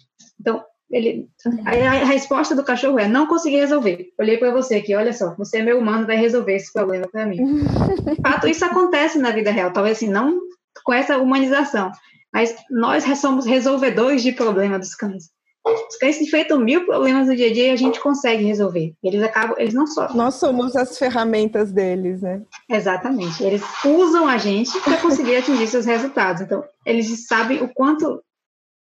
Speaker 5: Então, ele, a, a, resposta do cachorro é: não consegui resolver. Olhei para você aqui, olha só, você é meu humano, vai resolver esse problema para mim. De fato, isso acontece na vida real, talvez assim, não com essa humanização, mas nós somos resolvedores de problemas dos cães. Os cães enfrentam mil problemas no dia a dia e a gente consegue resolver. Eles acabam, eles não sofrem.
Speaker 2: Nós somos as ferramentas deles, né?
Speaker 5: Exatamente. Eles usam a gente para conseguir atingir seus resultados. Então, eles sabem o quanto,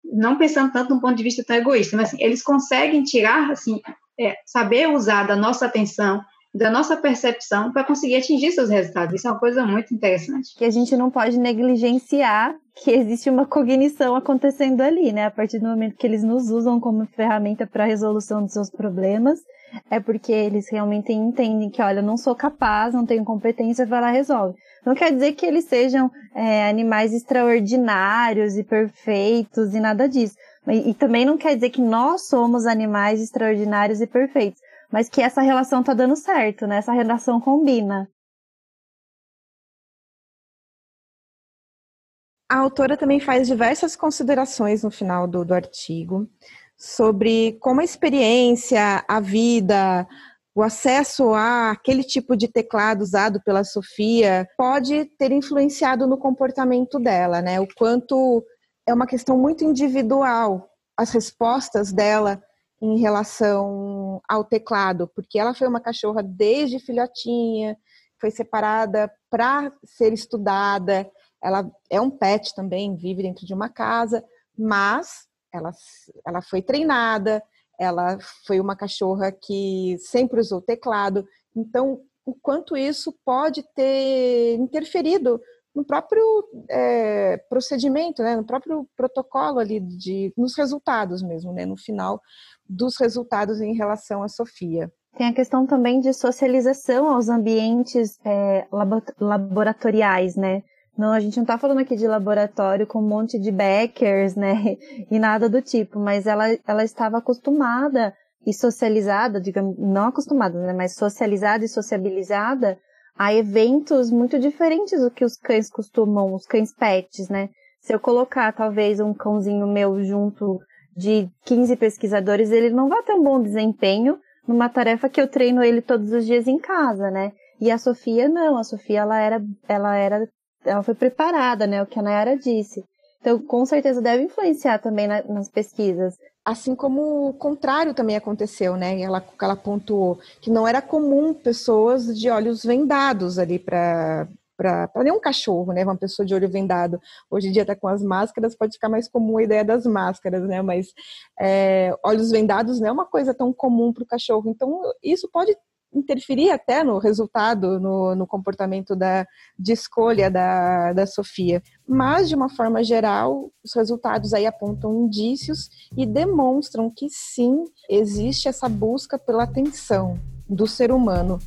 Speaker 5: não pensando tanto num ponto de vista tão egoísta, mas assim, eles conseguem tirar, assim, é, saber usar da nossa atenção, da nossa percepção para conseguir atingir seus resultados. Isso é uma coisa muito interessante.
Speaker 1: Que a gente não pode negligenciar que existe uma cognição acontecendo ali, né? A partir do momento que eles nos usam como ferramenta para a resolução dos seus problemas, é porque eles realmente entendem que, olha, não sou capaz, não tenho competência, vai lá resolve. Não quer dizer que eles sejam é, animais extraordinários e perfeitos e nada disso. E, e também não quer dizer que nós somos animais extraordinários e perfeitos, mas que essa relação tá dando certo, né? Essa relação combina.
Speaker 2: A autora também faz diversas considerações no final do, do artigo sobre como a experiência, a vida, o acesso a aquele tipo de teclado usado pela Sofia pode ter influenciado no comportamento dela, né? O quanto é uma questão muito individual as respostas dela em relação ao teclado, porque ela foi uma cachorra desde filhotinha, foi separada para ser estudada, ela é um pet também, vive dentro de uma casa, mas ela, ela foi treinada, ela foi uma cachorra que sempre usou teclado. Então, o quanto isso pode ter interferido no próprio é, procedimento, né, no próprio protocolo ali, de, nos resultados mesmo, né, no final dos resultados em relação à Sofia.
Speaker 1: Tem a questão também de socialização aos ambientes é, laboratoriais, né? Não, a gente não está falando aqui de laboratório com um monte de backers, né? [laughs] E nada do tipo, mas ela, ela estava acostumada e socializada, digamos, não acostumada, né? Mas socializada e sociabilizada a eventos muito diferentes do que os cães costumam, os cães pets, né? Se eu colocar talvez um cãozinho meu junto de 15 pesquisadores, ele não vai ter um bom desempenho numa tarefa que eu treino ele todos os dias em casa, né? E a Sofia não, a Sofia ela era, ela era ela foi preparada, né? O que a Nayara disse. Então, com certeza deve influenciar também na, nas pesquisas.
Speaker 2: Assim como o contrário também aconteceu, né? Ela, ela pontuou que não era comum pessoas de olhos vendados ali para para nenhum cachorro, né? Uma pessoa de olho vendado. Hoje em dia está com as máscaras, pode ficar mais comum a ideia das máscaras, né? Mas é, olhos vendados não é uma coisa tão comum para o cachorro. Então, isso pode interferir até no resultado, no, no comportamento da, de escolha da, da Sofia. Mas, de uma forma geral, os resultados aí apontam indícios e demonstram que sim, existe essa busca pela atenção do ser humano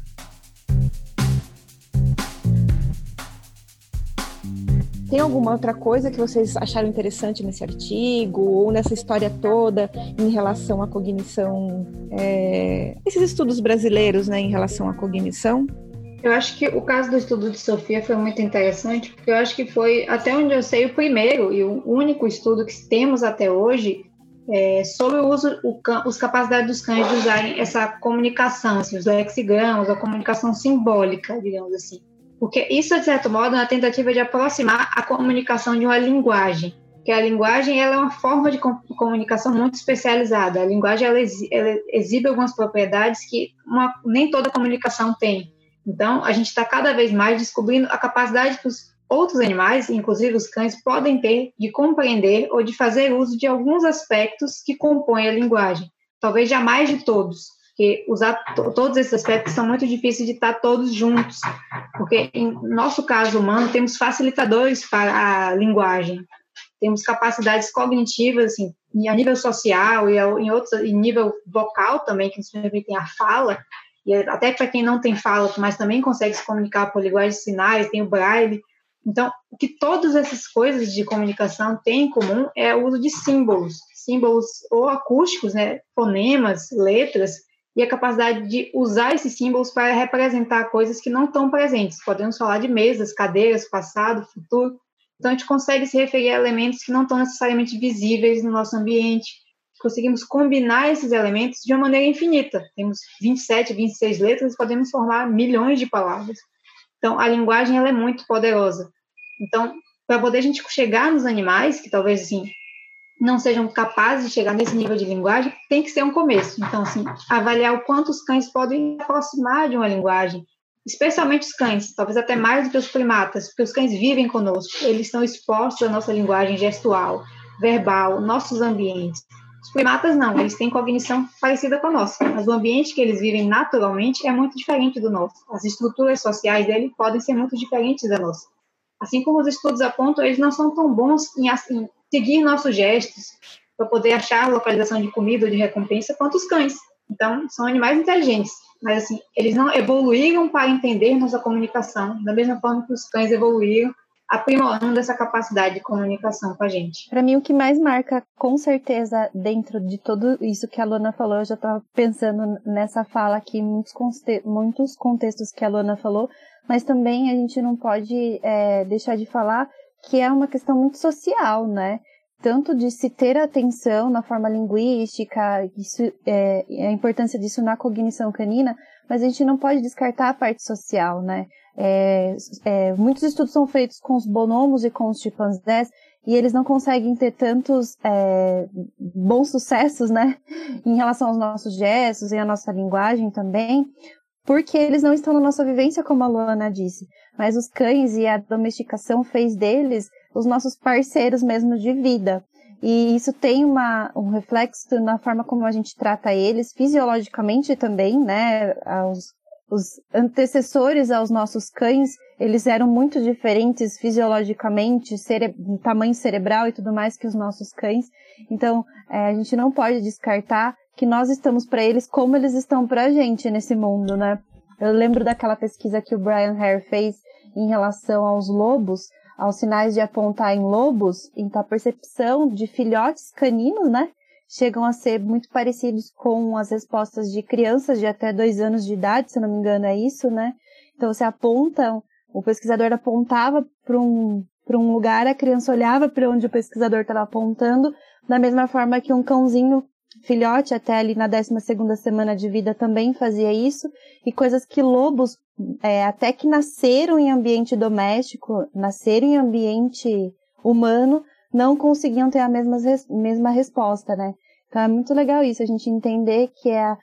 Speaker 2: Tem alguma outra coisa que vocês acharam interessante nesse artigo ou nessa história toda em relação à cognição? É, esses estudos brasileiros, né, em relação à cognição?
Speaker 5: Eu acho que o caso do estudo de Sofia foi muito interessante, porque eu acho que foi, até onde eu sei, o primeiro e o único estudo que temos até hoje é, sobre o uso, o, os capacidades dos cães de usarem essa comunicação, assim, os lexigramas, a comunicação simbólica, digamos assim. Porque isso, de certo modo, é uma tentativa de aproximar a comunicação de uma linguagem. Que a linguagem ela é uma forma de comunicação muito especializada. A linguagem ela, ela exibe algumas propriedades que uma, nem toda comunicação tem. Então, a gente está cada vez mais descobrindo a capacidade que os outros animais, inclusive os cães, podem ter de compreender ou de fazer uso de alguns aspectos que compõem a linguagem. Talvez jamais de todos, porque usar todos esses aspectos são muito difíceis de estar todos juntos, porque em nosso caso humano temos facilitadores para a linguagem, temos capacidades cognitivas, assim, a nível social e em outros, em nível vocal também, que nos permitem a fala, e até para quem não tem fala, mas também consegue se comunicar por linguagem de sinais, tem o braille. Então, o que todas essas coisas de comunicação têm em comum é o uso de símbolos, símbolos ou acústicos, né, fonemas, letras, e a capacidade de usar esses símbolos para representar coisas que não estão presentes. Podemos falar de mesas, cadeiras, passado, futuro. Então, a gente consegue se referir a elementos que não estão necessariamente visíveis no nosso ambiente, conseguimos combinar esses elementos de uma maneira infinita. Temos 27, 26 letras e podemos formar milhões de palavras. Então, a linguagem ela é muito poderosa. Então, para poder a gente chegar nos animais, que talvez assim não sejam capazes de chegar nesse nível de linguagem, tem que ser um começo. Então, assim, avaliar o quanto os cães podem aproximar de uma linguagem, especialmente os cães, talvez até mais do que os primatas, porque os cães vivem conosco, eles estão expostos à nossa linguagem gestual, verbal, nossos ambientes. Os primatas não, eles têm cognição parecida com a nossa, mas o ambiente que eles vivem naturalmente é muito diferente do nosso. As estruturas sociais dele podem ser muito diferentes da nossa. Assim como os estudos apontam, eles não são tão bons em, em seguir nossos gestos para poder achar localização de comida ou de recompensa quanto os cães. Então, são animais inteligentes, mas assim, eles não evoluíram para entender nossa comunicação, da mesma forma que os cães evoluíram aprimorando essa capacidade de comunicação com a gente.
Speaker 1: Para mim, o que mais marca, com certeza, dentro de tudo isso que a Luana falou, eu já estava pensando nessa fala aqui, muitos, muitos contextos que a Luana falou, mas também a gente não pode é, deixar de falar que é uma questão muito social, né? Tanto de se ter atenção na forma linguística, isso, é, a importância disso na cognição canina, mas a gente não pode descartar a parte social, né? É, é, muitos estudos são feitos com os bonomos e com os chimpanzés e eles não conseguem ter tantos é, bons sucessos, né, [laughs] em relação aos nossos gestos e à nossa linguagem também, porque eles não estão na nossa vivência, como a Luana disse. Mas os cães e a domesticação fez deles os nossos parceiros mesmo de vida. E isso tem uma, um reflexo na forma como a gente trata eles, fisiologicamente também, né? Os, antecessores aos nossos cães, eles eram muito diferentes fisiologicamente, cere tamanho cerebral e tudo mais que os nossos cães. Então, é, a gente não pode descartar que nós estamos para eles como eles estão para a gente nesse mundo, né? Eu lembro daquela pesquisa que o Brian Hare fez em relação aos lobos, aos sinais de apontar em lobos, então a percepção de filhotes caninos, né? chegam a ser muito parecidos com as respostas de crianças de até dois anos de idade, se não me engano, é isso, né? Então você aponta, o pesquisador apontava para um, um lugar, a criança olhava para onde o pesquisador estava apontando, da mesma forma que um cãozinho filhote até ali na 12 segunda semana de vida também fazia isso, e coisas que lobos, é, até que nasceram em ambiente doméstico, nasceram em ambiente humano, não conseguiam ter a mesma, mesma resposta, né? Então é muito legal isso, a gente entender que é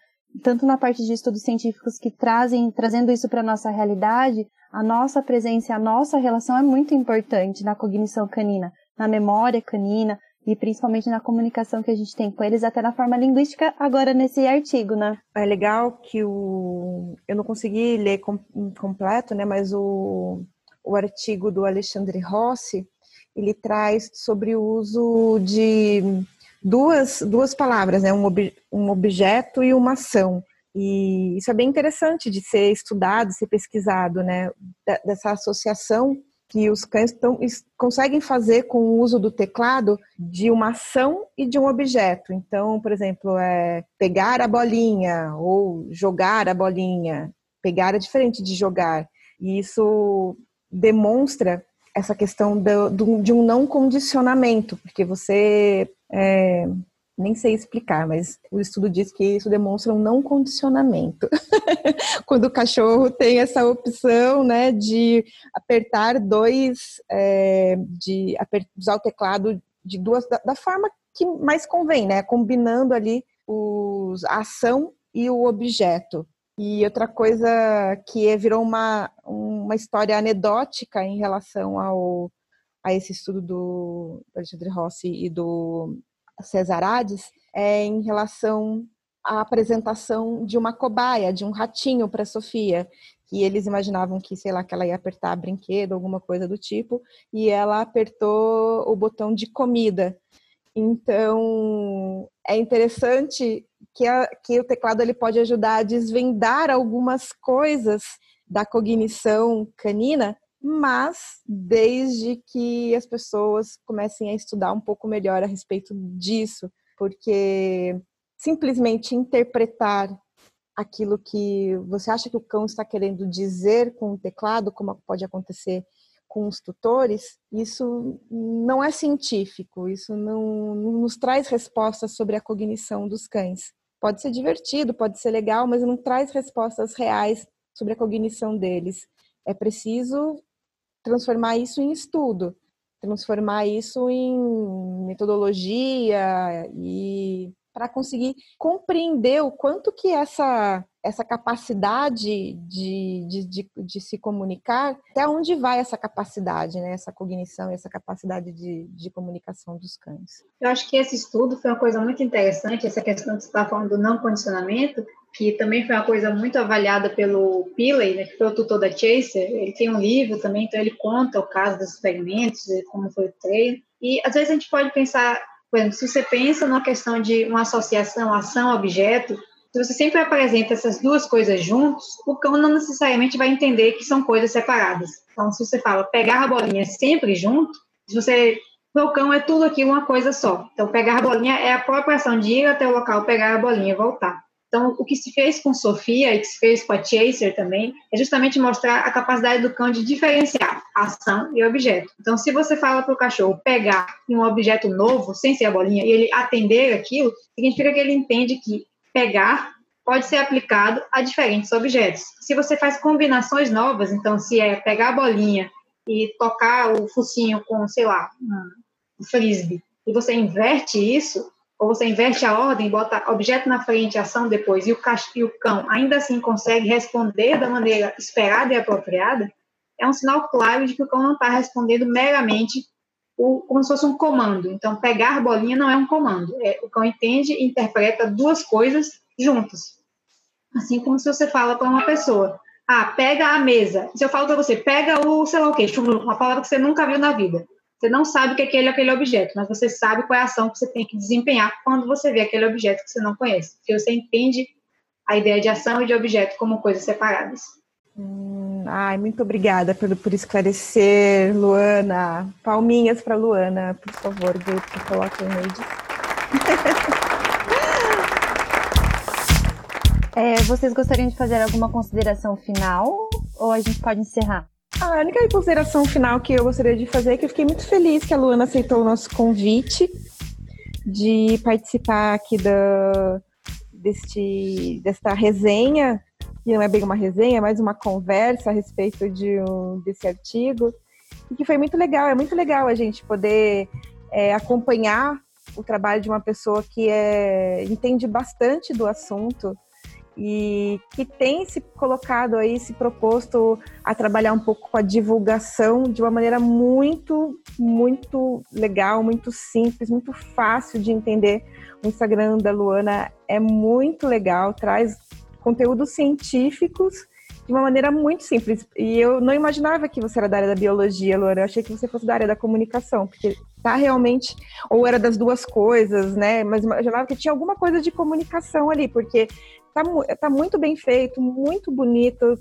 Speaker 1: tanto na parte de estudos científicos que trazem, trazendo isso para a nossa realidade, a nossa presença, a nossa relação é muito importante na cognição canina, na memória canina e principalmente na comunicação que a gente tem com eles, até na forma linguística, agora nesse artigo, né?
Speaker 2: É legal que o. Eu não consegui ler com... completo, né? Mas o, o artigo do Alexandre Rossi ele traz sobre o uso de duas, duas palavras, né? um, ob, um objeto e uma ação. E isso é bem interessante de ser estudado, ser pesquisado, né? Dessa associação que os cães tão, conseguem fazer com o uso do teclado de uma ação e de um objeto. Então, por exemplo, é pegar a bolinha ou jogar a bolinha. Pegar é diferente de jogar. E isso demonstra essa questão do, do, de um não condicionamento, porque você é, nem sei explicar, mas o estudo diz que isso demonstra um não condicionamento. [laughs] Quando o cachorro tem essa opção, né, de apertar dois, é, de usar o teclado de duas, da, da, forma que mais convém, né, combinando ali os, a ação e o objeto. E outra coisa que virou uma, uma história anedótica em relação ao, a esse estudo do Alexandre Rossi e do Cesarades é em relação à apresentação de uma cobaia, de um ratinho para Sofia, que eles imaginavam que, sei lá, que ela ia apertar brinquedo, alguma coisa do tipo, e ela apertou o botão de comida. Então, é interessante que, a, que o teclado ele pode ajudar a desvendar algumas coisas da cognição canina, mas desde que as pessoas comecem a estudar um pouco melhor a respeito disso, porque simplesmente interpretar aquilo que você acha que o cão está querendo dizer com o teclado, como pode acontecer com os tutores, isso não é científico, isso não, não nos traz respostas sobre a cognição dos cães. Pode ser divertido, pode ser legal, mas não traz respostas reais sobre a cognição deles. É preciso transformar isso em estudo, transformar isso em metodologia e para conseguir compreender o quanto que essa, essa capacidade de, de, de, de, se comunicar, até onde vai essa capacidade, né? essa cognição, essa capacidade de, de comunicação dos cães.
Speaker 5: Eu acho que esse estudo foi uma coisa muito interessante, essa questão que você está falando do não condicionamento, que também foi uma coisa muito avaliada pelo Pilley, né, que foi o tutor da Chaser. Ele tem um livro também, então ele conta o caso dos experimentos, como foi o treino. E às vezes a gente pode pensar por exemplo, se você pensa numa questão de uma associação ação-objeto, se você sempre apresenta essas duas coisas juntos, o cão não necessariamente vai entender que são coisas separadas. Então, se você fala pegar a bolinha sempre junto, se você o cão é tudo aquilo uma coisa só. Então, pegar a bolinha é a própria ação de ir até o local, pegar a bolinha e voltar. Então, o que se fez com Sofia e que se fez com a Chaser também é justamente mostrar a capacidade do cão de diferenciar ação e objeto. Então, se você fala para o cachorro pegar um objeto novo, sem ser a bolinha, e ele atender aquilo, significa que ele entende que pegar pode ser aplicado a diferentes objetos. Se você faz combinações novas, então, se é pegar a bolinha e tocar o focinho com, sei lá, um frisbee, e você inverte isso, ou você inverte a ordem, bota objeto na frente, ação depois, e o, e o cão ainda assim consegue responder da maneira esperada e apropriada, é um sinal claro de que o cão não está respondendo meramente o, como se fosse um comando. Então, pegar bolinha não é um comando. É, o cão entende e interpreta duas coisas juntas. Assim como se você fala para uma pessoa, ah, pega a mesa. Se eu falo para você, pega o, sei lá o quê, uma palavra que você nunca viu na vida. Você não sabe o que é aquele, aquele objeto, mas você sabe qual é a ação que você tem que desempenhar quando você vê aquele objeto que você não conhece. Porque você entende a ideia de ação e de objeto como coisas separadas.
Speaker 2: Hum, ai, muito obrigada por, por esclarecer, Luana. Palminhas para Luana, por favor, Guto, coloque o meio. [laughs]
Speaker 1: É, vocês gostariam de fazer alguma consideração final ou a gente pode encerrar?
Speaker 2: A única consideração final que eu gostaria de fazer é que eu fiquei muito feliz que a Luana aceitou o nosso convite de participar aqui da, deste, desta resenha, que não é bem uma resenha, é mais uma conversa a respeito de um, desse artigo, e que foi muito legal. É muito legal a gente poder é, acompanhar o trabalho de uma pessoa que é, entende bastante do assunto e que tem se colocado aí, se proposto a trabalhar um pouco com a divulgação de uma maneira muito, muito legal, muito simples, muito fácil de entender. O Instagram da Luana é muito legal, traz conteúdos científicos de uma maneira muito simples. E eu não imaginava que você era da área da biologia, Luana. Eu achei que você fosse da área da comunicação, porque tá realmente, ou era das duas coisas, né? Mas imaginava que tinha alguma coisa de comunicação ali, porque Tá, tá muito bem feito, muito bonito,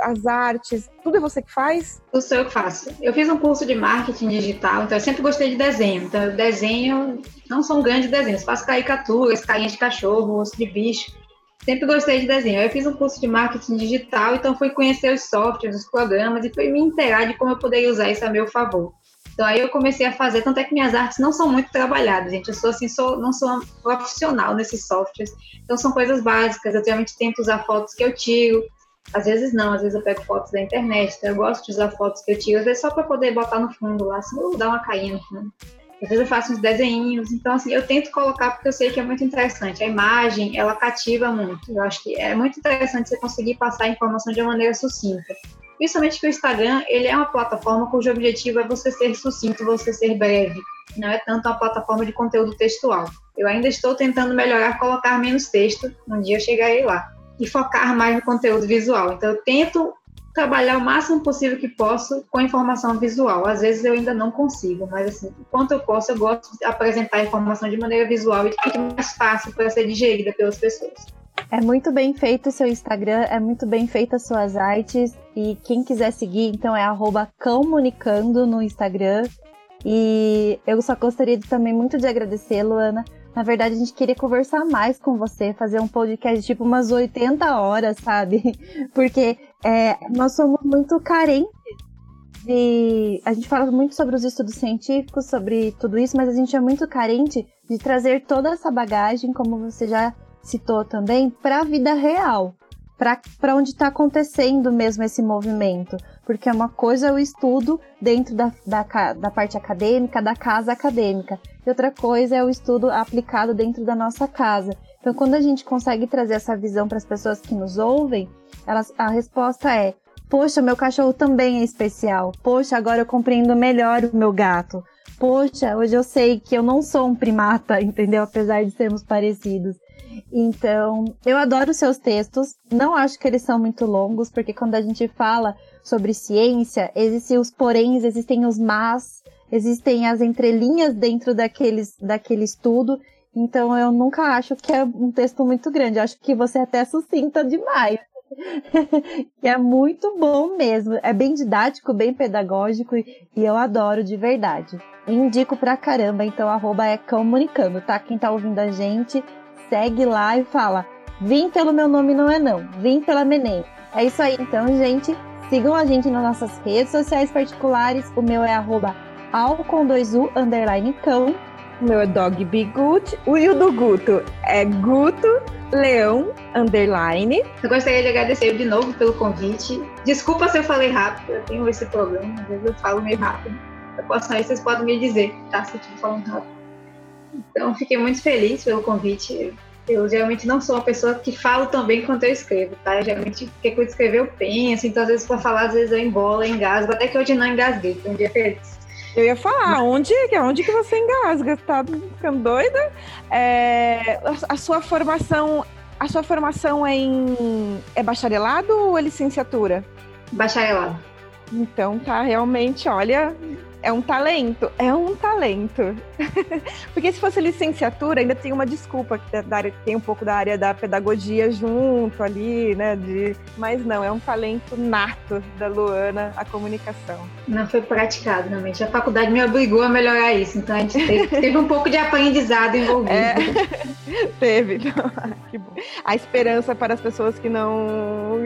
Speaker 2: as artes, tudo é você que faz?
Speaker 5: Tudo sou eu que faço. Eu fiz um curso de marketing digital, então eu sempre gostei de desenho. Então desenho, não são grandes desenhos, faço caricaturas, carinhas de cachorro, osso de bicho. Sempre gostei de desenho. Eu fiz um curso de marketing digital, então fui conhecer os softwares, os programas e fui me inteirar de como eu poderia usar isso a meu favor. Então aí eu comecei a fazer, tanto é que minhas artes não são muito trabalhadas, gente. Eu sou assim, sou, não sou profissional nesses softwares. Então são coisas básicas. Eu geralmente tento usar fotos que eu tiro. Às vezes não, às vezes eu pego fotos da internet. Então eu gosto de usar fotos que eu tiro, às vezes só para poder botar no fundo lá, assim, dar uma cainha no fundo. Às vezes eu faço uns desenhinhos, então assim, eu tento colocar porque eu sei que é muito interessante. A imagem, ela cativa muito. Eu acho que é muito interessante você conseguir passar a informação de uma maneira sucinta. Principalmente que o Instagram, ele é uma plataforma cujo objetivo é você ser sucinto, você ser breve. Não é tanto uma plataforma de conteúdo textual. Eu ainda estou tentando melhorar, colocar menos texto. Um dia eu chegarei lá. E focar mais no conteúdo visual. Então eu tento trabalhar o máximo possível que posso com informação visual. Às vezes eu ainda não consigo, mas assim, enquanto eu posso, eu gosto de apresentar a informação de maneira visual e que fique mais fácil para ser digerida pelas pessoas.
Speaker 1: É muito bem feito o seu Instagram, é muito bem feita as suas artes. E quem quiser seguir, então é comunicando no Instagram. E eu só gostaria de, também muito de agradecer, Luana, na verdade, a gente queria conversar mais com você, fazer um podcast tipo umas 80 horas, sabe? [laughs] Porque é, nós somos muito carentes de. A gente fala muito sobre os estudos científicos, sobre tudo isso, mas a gente é muito carente de trazer toda essa bagagem, como você já citou também, para a vida real para onde está acontecendo mesmo esse movimento. Porque uma coisa é o estudo dentro da, da, da, parte acadêmica, da casa acadêmica, e outra coisa é o estudo aplicado dentro da nossa casa. Então, quando a gente consegue trazer essa visão para as pessoas que nos ouvem, elas, a resposta é: Poxa, meu cachorro também é especial. Poxa, agora eu compreendo melhor o meu gato. Poxa, hoje eu sei que eu não sou um primata, [laughs] entendeu? Apesar de sermos parecidos. Então, eu adoro seus textos. Não acho que eles são muito longos, porque quando a gente fala sobre ciência, existem os poréns, existem os mas, existem as entrelinhas dentro daqueles, daquele estudo. Então, eu nunca acho que é um texto muito grande. Eu acho que você até sucinta demais. [laughs] é muito bom mesmo. É bem didático, bem pedagógico e, eu adoro de verdade. Indico pra caramba, então arroba é comunicando, tá? Quem tá ouvindo a gente, segue lá e fala: Vim pelo meu nome não é não, vim pela Menem. É isso aí, então, gente. Sigam a gente nas nossas redes sociais particulares. O meu é arroba com 2U underline cão.
Speaker 2: Meu é Dog Be Good. O e do Guto é Guto Leão underline.
Speaker 5: Eu gostaria de agradecer de novo pelo convite. Desculpa se eu falei rápido, eu tenho esse problema, às vezes eu falo meio rápido. Eu posso aí, vocês podem me dizer, tá? Se eu estiver falando rápido. Então, fiquei muito feliz pelo convite. Eu geralmente não sou uma pessoa que falo tão bem quanto eu escrevo, tá? Eu, geralmente, o que eu escrever eu penso, então às vezes para falar, às vezes eu embolo, engasgo, até que hoje não engasguei, foi um dia feliz.
Speaker 2: Eu ia falar, onde, onde que você engasga? Tá ficando doida? É, a sua formação, a sua formação é em é bacharelado ou é licenciatura?
Speaker 5: Bacharelado.
Speaker 2: Então tá realmente, olha, é um talento, é um talento. [laughs] Porque se fosse licenciatura, ainda tem uma desculpa, que tem um pouco da área da pedagogia junto ali, né? De... Mas não, é um talento nato da Luana, a comunicação.
Speaker 5: Não foi praticado, realmente. A faculdade me obrigou a melhorar isso, então a gente teve, [laughs] teve um pouco de aprendizado envolvido. É, [laughs]
Speaker 2: teve, então, que bom. A esperança para as pessoas que não.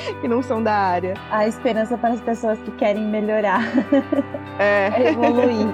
Speaker 2: [laughs] que não são da área.
Speaker 1: A esperança para as pessoas que querem melhorar. É. [laughs] Evoluir.